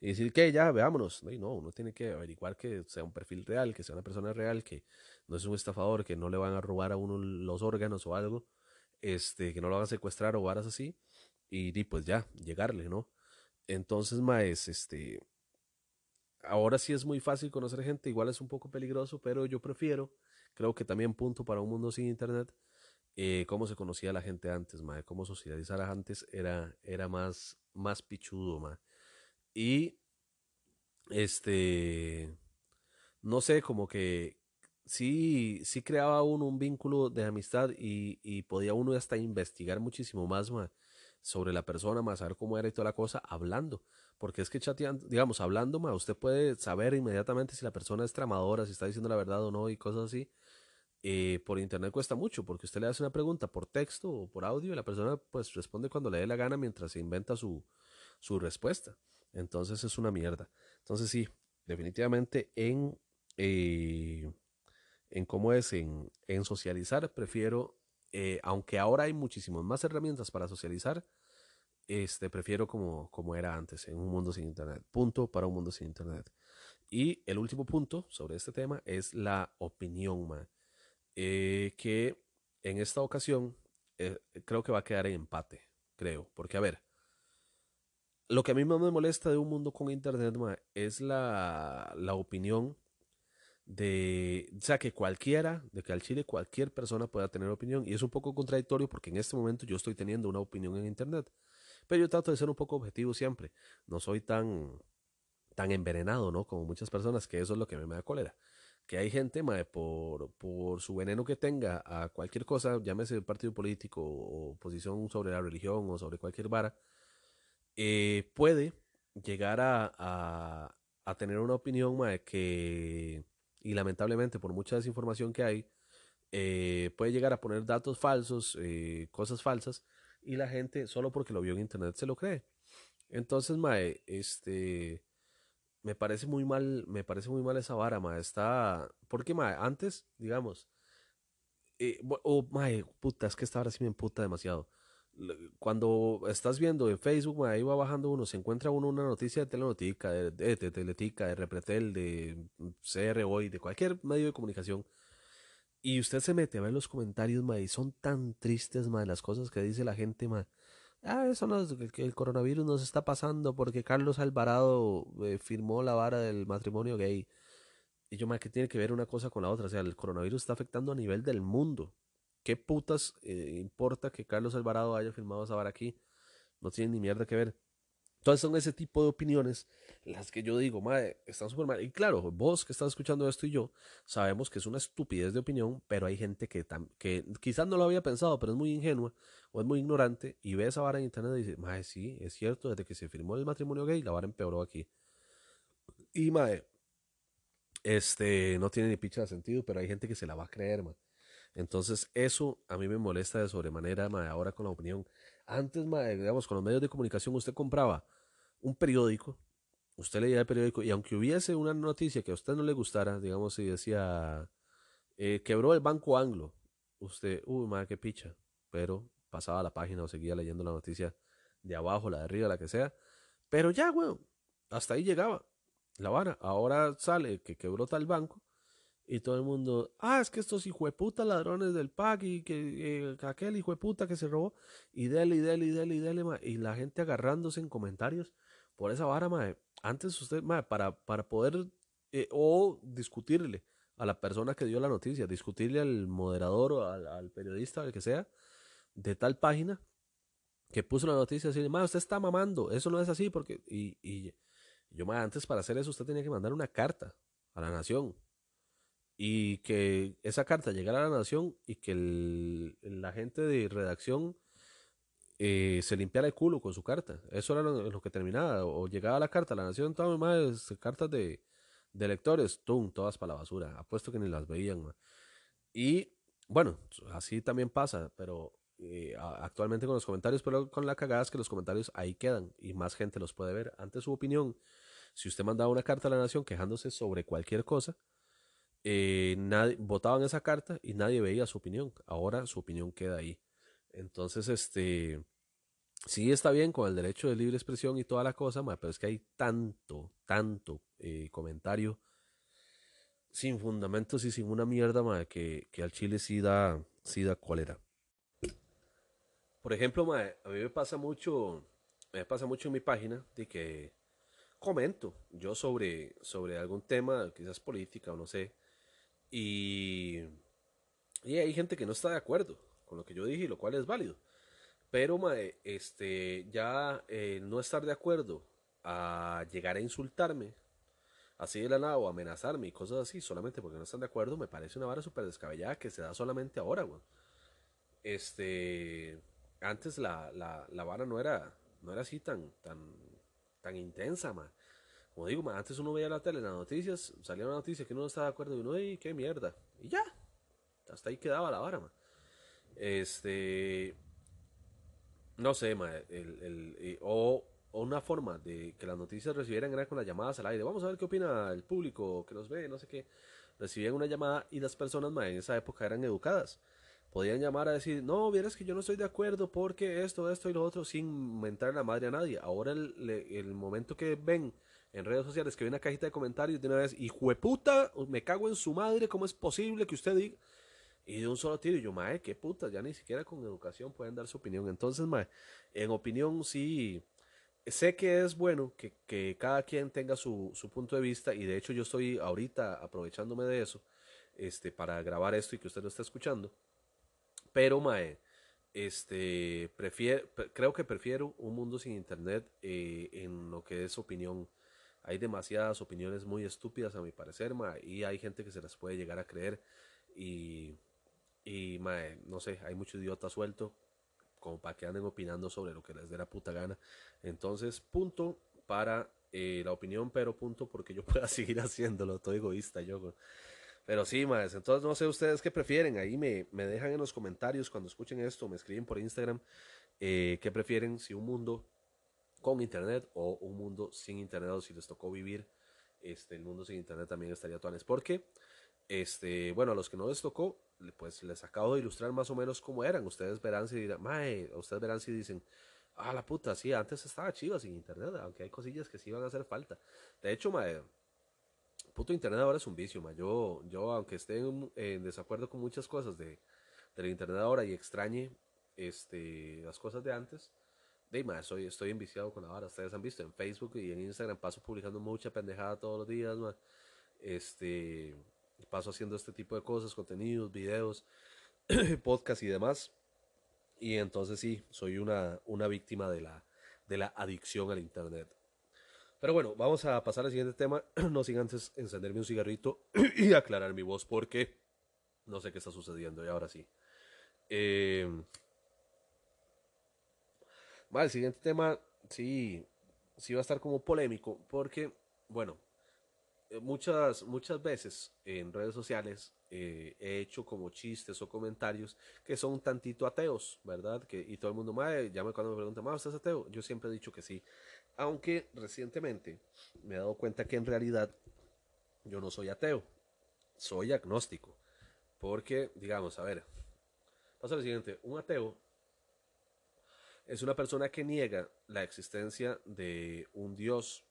y decir que ya, veámonos. No, uno tiene que averiguar que sea un perfil real, que sea una persona real, que no es un estafador, que no le van a robar a uno los órganos o algo, este, que no lo van a secuestrar o varas así, y, y pues ya, llegarle, ¿no? Entonces, maes, este, ahora sí es muy fácil conocer gente, igual es un poco peligroso, pero yo prefiero, creo que también punto para un mundo sin internet, eh, cómo se conocía la gente antes, mae, cómo socializar antes era, era más, más pichudo, mae. Y, este, no sé, como que sí, sí creaba uno un vínculo de amistad y, podía uno hasta investigar muchísimo más, mae sobre la persona, más saber cómo era y toda la cosa, hablando. Porque es que chateando, digamos, hablando, más usted puede saber inmediatamente si la persona es tramadora, si está diciendo la verdad o no y cosas así. Eh, por internet cuesta mucho, porque usted le hace una pregunta por texto o por audio y la persona pues responde cuando le dé la gana mientras se inventa su, su respuesta. Entonces es una mierda. Entonces sí, definitivamente en, eh, en cómo es en, en socializar, prefiero eh, aunque ahora hay muchísimas más herramientas para socializar, este, prefiero como, como era antes, en un mundo sin Internet. Punto para un mundo sin Internet. Y el último punto sobre este tema es la opinión, eh, que en esta ocasión eh, creo que va a quedar en empate, creo. Porque, a ver, lo que a mí más me molesta de un mundo con Internet es la, la opinión de, o sea, que cualquiera, de que al Chile cualquier persona pueda tener opinión. Y es un poco contradictorio porque en este momento yo estoy teniendo una opinión en Internet. Pero yo trato de ser un poco objetivo siempre. No soy tan, tan envenenado, ¿no? Como muchas personas, que eso es lo que me da cólera. Que hay gente, mae, por, por su veneno que tenga a cualquier cosa, llámese partido político o posición sobre la religión o sobre cualquier vara, eh, puede llegar a, a, a tener una opinión, mae, que y lamentablemente por mucha desinformación que hay, eh, puede llegar a poner datos falsos, eh, cosas falsas, y la gente solo porque lo vio en internet se lo cree. Entonces, mae, este, me parece muy mal, me parece muy mal esa vara, mae, está, porque mae, antes, digamos, eh, o mae, puta, es que esta vara sí me emputa demasiado cuando estás viendo en Facebook, ahí va bajando uno, se encuentra uno una noticia de Telenotica, de, Teletica, de Repretel, de CR Hoy, de cualquier medio de comunicación, y usted se mete a ver los comentarios, ma, y son tan tristes, ma, las cosas que dice la gente, ma. Ah, eso no es que el coronavirus nos está pasando porque Carlos Alvarado eh, firmó la vara del matrimonio gay. Y yo, ma, que tiene que ver una cosa con la otra? O sea, el coronavirus está afectando a nivel del mundo. ¿Qué putas eh, importa que Carlos Alvarado haya filmado esa vara aquí? No tiene ni mierda que ver. Entonces son ese tipo de opiniones las que yo digo, madre, están súper mal. Y claro, vos que estás escuchando esto y yo, sabemos que es una estupidez de opinión, pero hay gente que, que quizás no lo había pensado, pero es muy ingenua o es muy ignorante y ve esa vara en internet y dice, madre, sí, es cierto, desde que se firmó el matrimonio gay, la vara empeoró aquí. Y madre, este, no tiene ni picha de sentido, pero hay gente que se la va a creer, madre. Entonces, eso a mí me molesta de sobremanera, ahora con la opinión. Antes, digamos, con los medios de comunicación, usted compraba un periódico, usted leía el periódico, y aunque hubiese una noticia que a usted no le gustara, digamos, si decía, eh, quebró el Banco Anglo, usted, uy, madre, qué picha, pero pasaba la página o seguía leyendo la noticia de abajo, la de arriba, la que sea, pero ya, weón, hasta ahí llegaba la vara. Ahora sale que quebró tal banco y todo el mundo, ah, es que estos hijueputas ladrones del PAC y que eh, aquel hijueputa que se robó, y dele, y dele, y dele, y dele, y la gente agarrándose en comentarios por esa vara, ma. Antes usted, ma, para, para poder, eh, o discutirle a la persona que dio la noticia, discutirle al moderador o al, periodista, al que sea, de tal página, que puso la noticia, así, ma, usted está mamando, eso no es así, porque, y, y yo, ma, antes para hacer eso usted tenía que mandar una carta a la nación y que esa carta llegara a la nación y que la gente de redacción eh, se limpiara el culo con su carta. Eso era lo, que terminaba. O llegaba la carta a la nación, todas más cartas de, de lectores, tum, todas para la basura. Apuesto que ni las veían. Y bueno, así también pasa, pero eh, actualmente con los comentarios, pero con la cagada es que los comentarios ahí quedan y más gente los puede ver. Antes su opinión, si usted mandaba una carta a la nación quejándose sobre cualquier cosa, eh, nadie, votaban esa carta y nadie veía su opinión. Ahora su opinión queda ahí. Entonces, este, sí está bien con el derecho de libre expresión y toda la cosa, pero es que hay tanto, tanto eh, comentario sin fundamentos y sin una mierda, que, que al Chile sí da, sí da cólera. Por ejemplo, a mí me pasa mucho, me pasa mucho en mi página de que comento yo sobre, sobre algún tema, quizás política o no sé, y, y hay gente que no está de acuerdo con lo que yo dije, lo cual es válido. Pero este, ya eh, no estar de acuerdo a llegar a insultarme, así de la nada, o amenazarme y cosas así, solamente porque no están de acuerdo, me parece una vara súper descabellada que se da solamente ahora. Este, antes la, la, vara no era, no era así tan, tan, tan intensa, man. Como digo, antes uno veía la tele, las noticias, salía una noticia que uno no estaba de acuerdo y uno, ¡ay, qué mierda! Y ya, hasta ahí quedaba la vara. Este, no sé, el, o, una forma de que las noticias recibieran era con las llamadas al aire. Vamos a ver qué opina el público que nos ve, no sé qué. Recibían una llamada y las personas, en esa época eran educadas podían llamar a decir, no, vieras que yo no estoy de acuerdo porque esto, esto y lo otro, sin mentar la madre a nadie. Ahora el momento que ven en redes sociales que hay una cajita de comentarios de una vez, y puta, me cago en su madre, ¿cómo es posible que usted diga? Y de un solo tiro, y yo, mae, qué puta, ya ni siquiera con educación pueden dar su opinión. Entonces, mae, en opinión sí, sé que es bueno que, que cada quien tenga su, su punto de vista, y de hecho yo estoy ahorita aprovechándome de eso, este, para grabar esto y que usted lo esté escuchando pero, mae, este, prefiero, creo que prefiero un mundo sin internet eh, en lo que es opinión. Hay demasiadas opiniones muy estúpidas a mi parecer, mae, y hay gente que se las puede llegar a creer. Y, no sé, hay mucho idiota suelto como para que anden opinando sobre lo que les dé la puta gana. Entonces, punto para eh, la opinión, pero punto porque yo pueda seguir haciéndolo. Todo egoísta yo. Pero sí, más. Entonces, no sé ustedes qué prefieren. Ahí me, me dejan en los comentarios cuando escuchen esto, me escriben por Instagram eh, qué prefieren, si un mundo con internet o un mundo sin internet, o si les tocó vivir este, el mundo sin internet también estaría tuanes. Porque, este, bueno, a los que no les tocó, pues les acabo de ilustrar más o menos cómo eran. Ustedes verán si dirán, mae, ustedes verán si dicen, ah, la puta, sí, antes estaba chido sin internet, aunque hay cosillas que sí van a hacer falta. De hecho, mae, puto internet ahora es un vicio, ma. Yo, yo aunque esté en, desacuerdo con muchas cosas de, del internet ahora y extrañe este, las cosas de antes, soy, estoy enviciado con la vara. Ustedes han visto en Facebook y en Instagram paso publicando mucha pendejada todos los días. Este, paso haciendo este tipo de cosas, contenidos, videos, podcast y demás. Y entonces sí, soy una, una víctima de la, de la adicción al internet. Pero bueno, vamos a pasar al siguiente tema, no sin antes encenderme un cigarrito y aclarar mi voz porque no sé qué está sucediendo y ahora sí. Eh, el siguiente tema sí, sí va a estar como polémico porque, bueno, eh, muchas, muchas veces en redes sociales eh, he hecho como chistes o comentarios que son un tantito ateos, ¿verdad? Que, y todo el mundo, madre, ya cuando me preguntan, ¿usted es ateo? Yo siempre he dicho que sí. Aunque recientemente me he dado cuenta que en realidad yo no soy ateo, soy agnóstico. Porque, digamos, a ver, pasa lo siguiente, un ateo es una persona que niega la existencia de un Dios,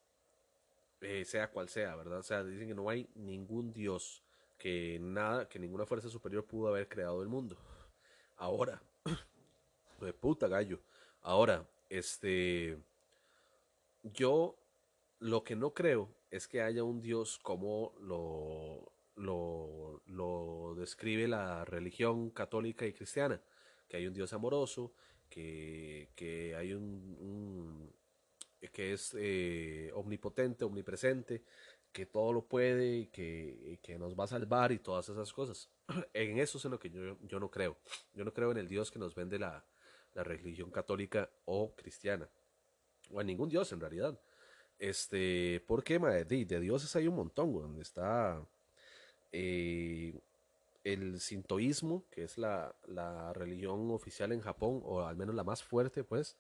eh, sea cual sea, ¿verdad? O sea, dicen que no hay ningún Dios, que nada, que ninguna fuerza superior pudo haber creado el mundo. Ahora, de puta gallo. Ahora, este yo lo que no creo es que haya un Dios como lo, lo, describe la religión católica y cristiana, que hay un Dios amoroso, que, hay un, que es eh, omnipotente, omnipresente, que todo lo puede y que, que, nos va a salvar y todas esas cosas. En eso es en lo que yo, yo no creo. Yo no creo en el Dios que nos vende la, la religión católica o cristiana o a ningún dios en realidad. Este, porque de, de dioses hay un montón, donde está, eh, el sintoísmo, que es la, la, religión oficial en Japón, o al menos la más fuerte, pues,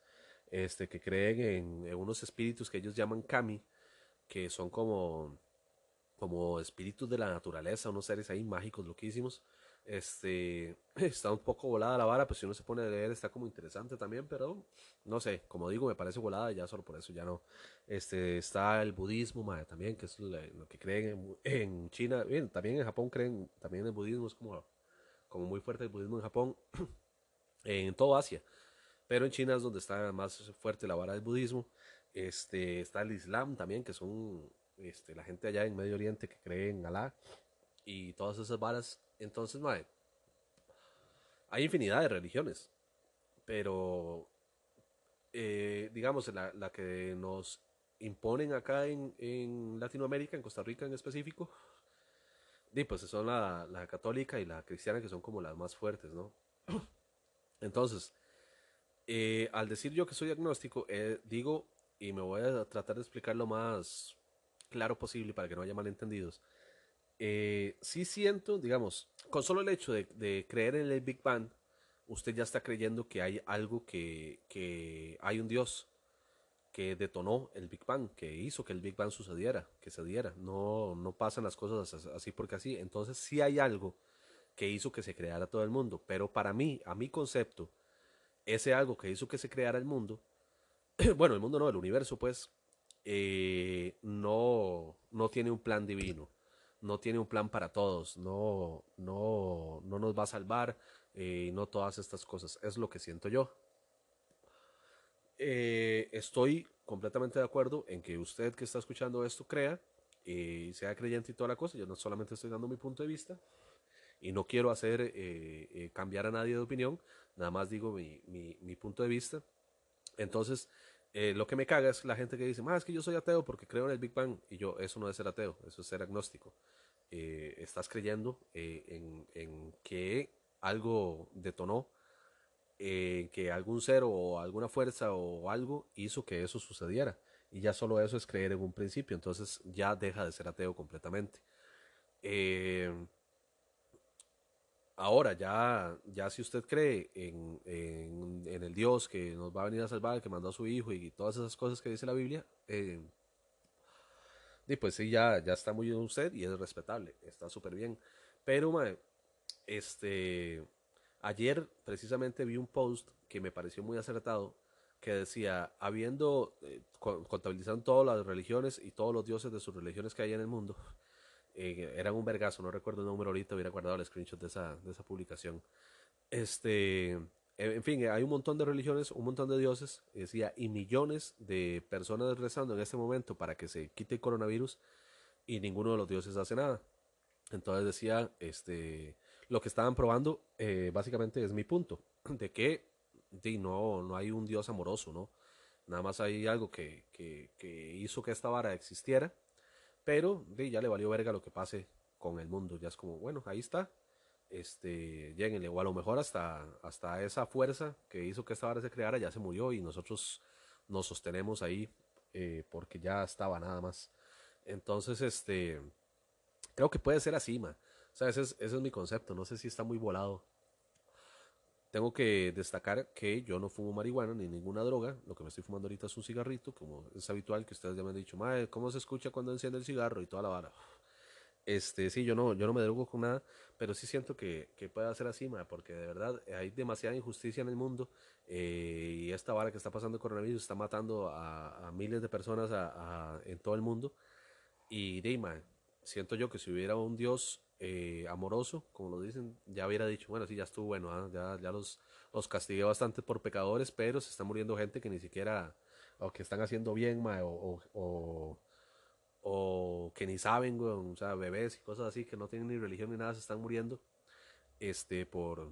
este, que creen en, unos espíritus que ellos llaman kami, que son como, como espíritus de la naturaleza, unos seres ahí mágicos, loquísimos. Este, está un poco volada la vara, pues si uno se pone a leer está como interesante también, pero no sé, como digo, me parece volada ya solo por eso ya no. Este, está el budismo también, que es lo que creen en, China, bien, también en Japón creen, también el budismo es como, como muy fuerte el budismo en Japón, en todo Asia, pero en China es donde está más fuerte la vara del budismo. Este, está el Islam también, que son este, la gente allá en Medio Oriente que cree en Alá y todas esas varas entonces, mae, hay infinidad de religiones, pero eh, digamos, la, la, que nos imponen acá en, en, Latinoamérica, en Costa Rica en específico, pues son la, la, católica y la cristiana, que son como las más fuertes, ¿no? Entonces, eh, al decir yo que soy agnóstico, eh, digo, y me voy a tratar de explicar lo más claro posible para que no haya malentendidos, eh, sí siento, digamos, con solo el hecho de, creer en el Big Bang, usted ya está creyendo que hay algo que, hay un Dios que detonó el Big Bang, que hizo que el Big Bang sucediera, que se diera. No, no pasan las cosas así porque así. Entonces sí hay algo que hizo que se creara todo el mundo. Pero para mí, a mi concepto, ese algo que hizo que se creara el mundo, bueno, el mundo no, el universo, pues, eh, no, no tiene un plan divino no tiene un plan para todos, no, no, no nos va a salvar eh, no todas estas cosas. Es lo que siento yo. Eh, estoy completamente de acuerdo en que usted que está escuchando esto crea y sea creyente y toda la cosa. Yo no solamente estoy dando mi punto de vista y no quiero hacer eh, cambiar a nadie de opinión, nada más digo mi, mi punto de vista. Entonces, lo que me caga es la gente que dice, más es que yo soy ateo porque creo en el Big Bang. Y yo, eso no es ser ateo, eso es ser agnóstico. Eh, estás creyendo eh, en, que algo detonó, eh, que algún ser o alguna fuerza o algo hizo que eso sucediera. Y ya solo eso es creer en un principio, entonces ya deja de ser ateo completamente. Ahora, ya, ya si usted cree en, en, el Dios que nos va a venir a salvar, que mandó a su Hijo y todas esas cosas que dice la Biblia, y pues sí, ya, ya está muy bien usted y es respetable, está súper bien. Pero, este, ayer precisamente vi un post que me pareció muy acertado, que decía, habiendo, eh, contabilizando todas las religiones y todos los dioses de sus religiones que hay en el mundo, eh, eran un vergazo, no recuerdo el número ahorita, hubiera guardado el screenshot de esa, de esa publicación. Este, en fin, hay un montón de religiones, un montón de dioses, decía, y millones de personas rezando en este momento para que se quite el coronavirus y ninguno de los dioses hace nada. Entonces decía, este, lo que estaban probando eh, básicamente es mi punto, de que no, no hay un dios amoroso, ¿no? Nada más hay algo que, que, hizo que esta vara existiera, pero ya le valió verga lo que pase con el mundo. Ya es como, bueno, ahí está, este, lleguen o a lo mejor hasta, hasta esa fuerza que hizo que esta vara se creara ya se murió y nosotros nos sostenemos ahí eh, porque ya estaba nada más. Entonces, este, creo que puede ser así, ma. O sea, es, ese es mi concepto, no sé si está muy volado. Tengo que destacar que yo no fumo marihuana ni ninguna droga. Lo que me estoy fumando ahorita es un cigarrito, como es habitual que ustedes ya me han dicho, madre, ¿cómo se escucha cuando enciende el cigarro y toda la vara? Este, sí, yo no, yo no me drogo con nada, pero sí siento que, que puede ser así, porque de verdad hay demasiada injusticia en el mundo eh, y esta vara que está pasando el coronavirus está matando a, miles de personas en todo el mundo. Y Dima, siento yo que si hubiera un Dios eh, amoroso, como lo dicen, ya hubiera dicho, bueno, sí, ya estuvo bueno, ¿ah? ya, ya los, los castigué bastante por pecadores, pero se está muriendo gente que ni siquiera, o que están haciendo bien, o o que ni saben, o sea, bebés y cosas así que no tienen ni religión ni nada se están muriendo este por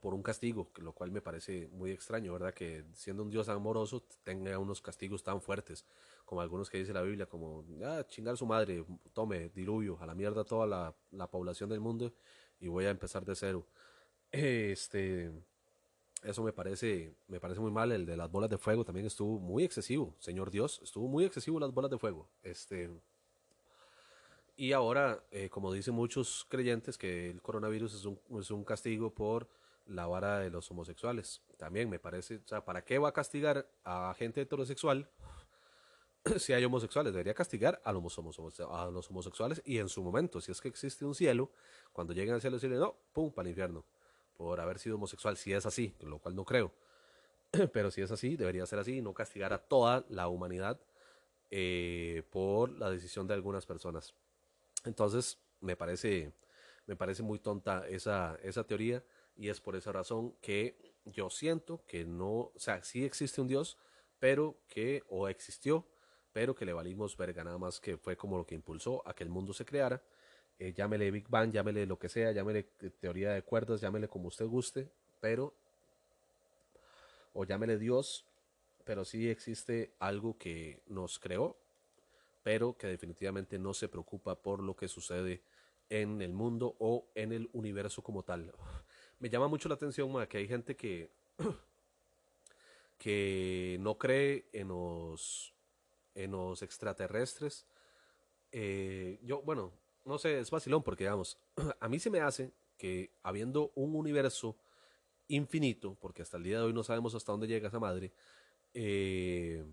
por un castigo, lo cual me parece muy extraño, ¿verdad? Que siendo un Dios amoroso tenga unos castigos tan fuertes, como algunos que dice la Biblia, como, ah, chingar su madre, tome, diluvio, a la mierda toda la, la población del mundo y voy a empezar de cero. Este, eso me parece, me parece muy mal. El de las bolas de fuego también estuvo muy excesivo, señor Dios. Estuvo muy excesivo las bolas de fuego. Este. Y ahora, eh, como dicen muchos creyentes, que el coronavirus es un, es un castigo por la vara de los homosexuales. También me parece, o sea, ¿para qué va a castigar a gente heterosexual si hay homosexuales? Debería castigar a los, homosexuales y en su momento, si es que existe un cielo, cuando lleguen al cielo decirle, no, pum, para el infierno, por haber sido homosexual, si es así, lo cual no creo. Pero si es así, debería ser así, no castigar a toda la humanidad eh, por la decisión de algunas personas. Entonces, me parece, me parece muy tonta esa, esa teoría y es por esa razón que yo siento que no, o sea, sí existe un Dios, pero que, o existió, pero que le valimos verga, nada más que fue como lo que impulsó a que el mundo se creara. Eh, llámele Big Bang, llámele lo que sea, llámele teoría de cuerdas, llámele como usted guste, pero, o llámele Dios, pero sí existe algo que nos creó, pero que definitivamente no se preocupa por lo que sucede en el mundo o en el universo como tal me llama mucho la atención que hay gente que, que no cree en los, en los extraterrestres. Eh, yo, bueno, no sé, es vacilón porque, digamos, a mí se me hace que habiendo un universo infinito, porque hasta el día de hoy no sabemos hasta dónde llega esa madre, eh,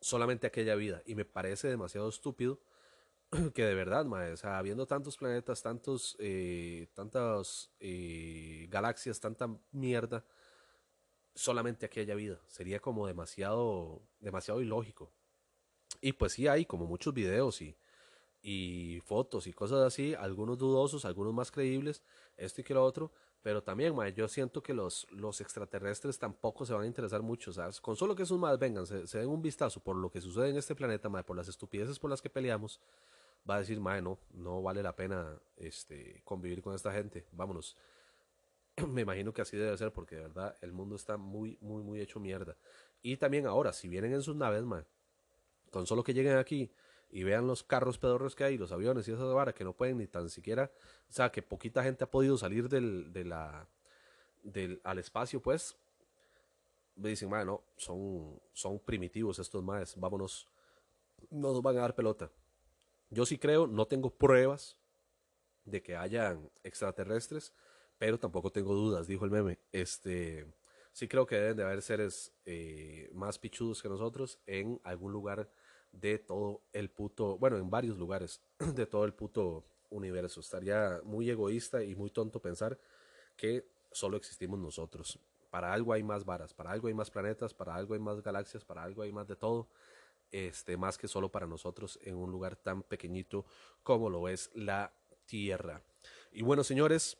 solamente aquella vida. Y me parece demasiado estúpido que de verdad, mae, habiendo tantos planetas, tantos, eh, tantas eh, galaxias, tanta mierda, solamente aquí haya vida. Sería como demasiado, demasiado ilógico. Y pues sí hay como muchos videos y, y fotos y cosas así, algunos dudosos, algunos más creíbles, esto y que lo otro, pero también, mae, yo siento que los, los extraterrestres tampoco se van a interesar mucho, ¿sabes? Con solo que esos más vengan, se, den un vistazo por lo que sucede en este planeta, mae, por las estupideces por las que peleamos, va a decir, mae, no, no vale la pena este, convivir con esta gente, vámonos. Me imagino que así debe ser porque de verdad el mundo está muy, muy, muy hecho mierda. Y también ahora, si vienen en sus naves, mae, con solo que lleguen aquí y vean los carros pedorros que hay, los aviones y esas vara que no pueden ni tan siquiera, o sea, que poquita gente ha podido salir del, de la, del, al espacio, pues, me dicen, mae, no, son, son primitivos estos maes, vámonos, no nos van a dar pelota. Yo sí creo, no tengo pruebas de que hayan extraterrestres, pero tampoco tengo dudas, dijo el meme. Este, sí creo que deben de haber seres eh, más pichudos que nosotros en algún lugar de todo el puto, bueno, en varios lugares de todo el puto universo. Estaría muy egoísta y muy tonto pensar que solo existimos nosotros. Para algo hay más varas, para algo hay más planetas, para algo hay más galaxias, para algo hay más de todo este, más que solo para nosotros en un lugar tan pequeñito como lo es la Tierra. Y bueno, señores,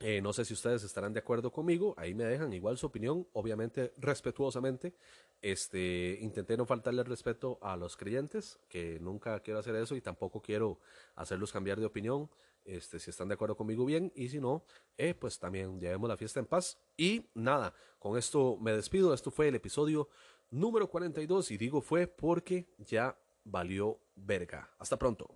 eh, no sé si ustedes estarán de acuerdo conmigo, ahí me dejan igual su opinión, obviamente respetuosamente. Este, intenté no faltarle respeto a los creyentes, que nunca quiero hacer eso y tampoco quiero hacerlos cambiar de opinión. Este, si están de acuerdo conmigo bien y si no, eh, pues también llevemos la fiesta en paz. Y nada, con esto me despido. Esto fue el episodio número 42 y digo fue porque ya valió verga. Hasta pronto.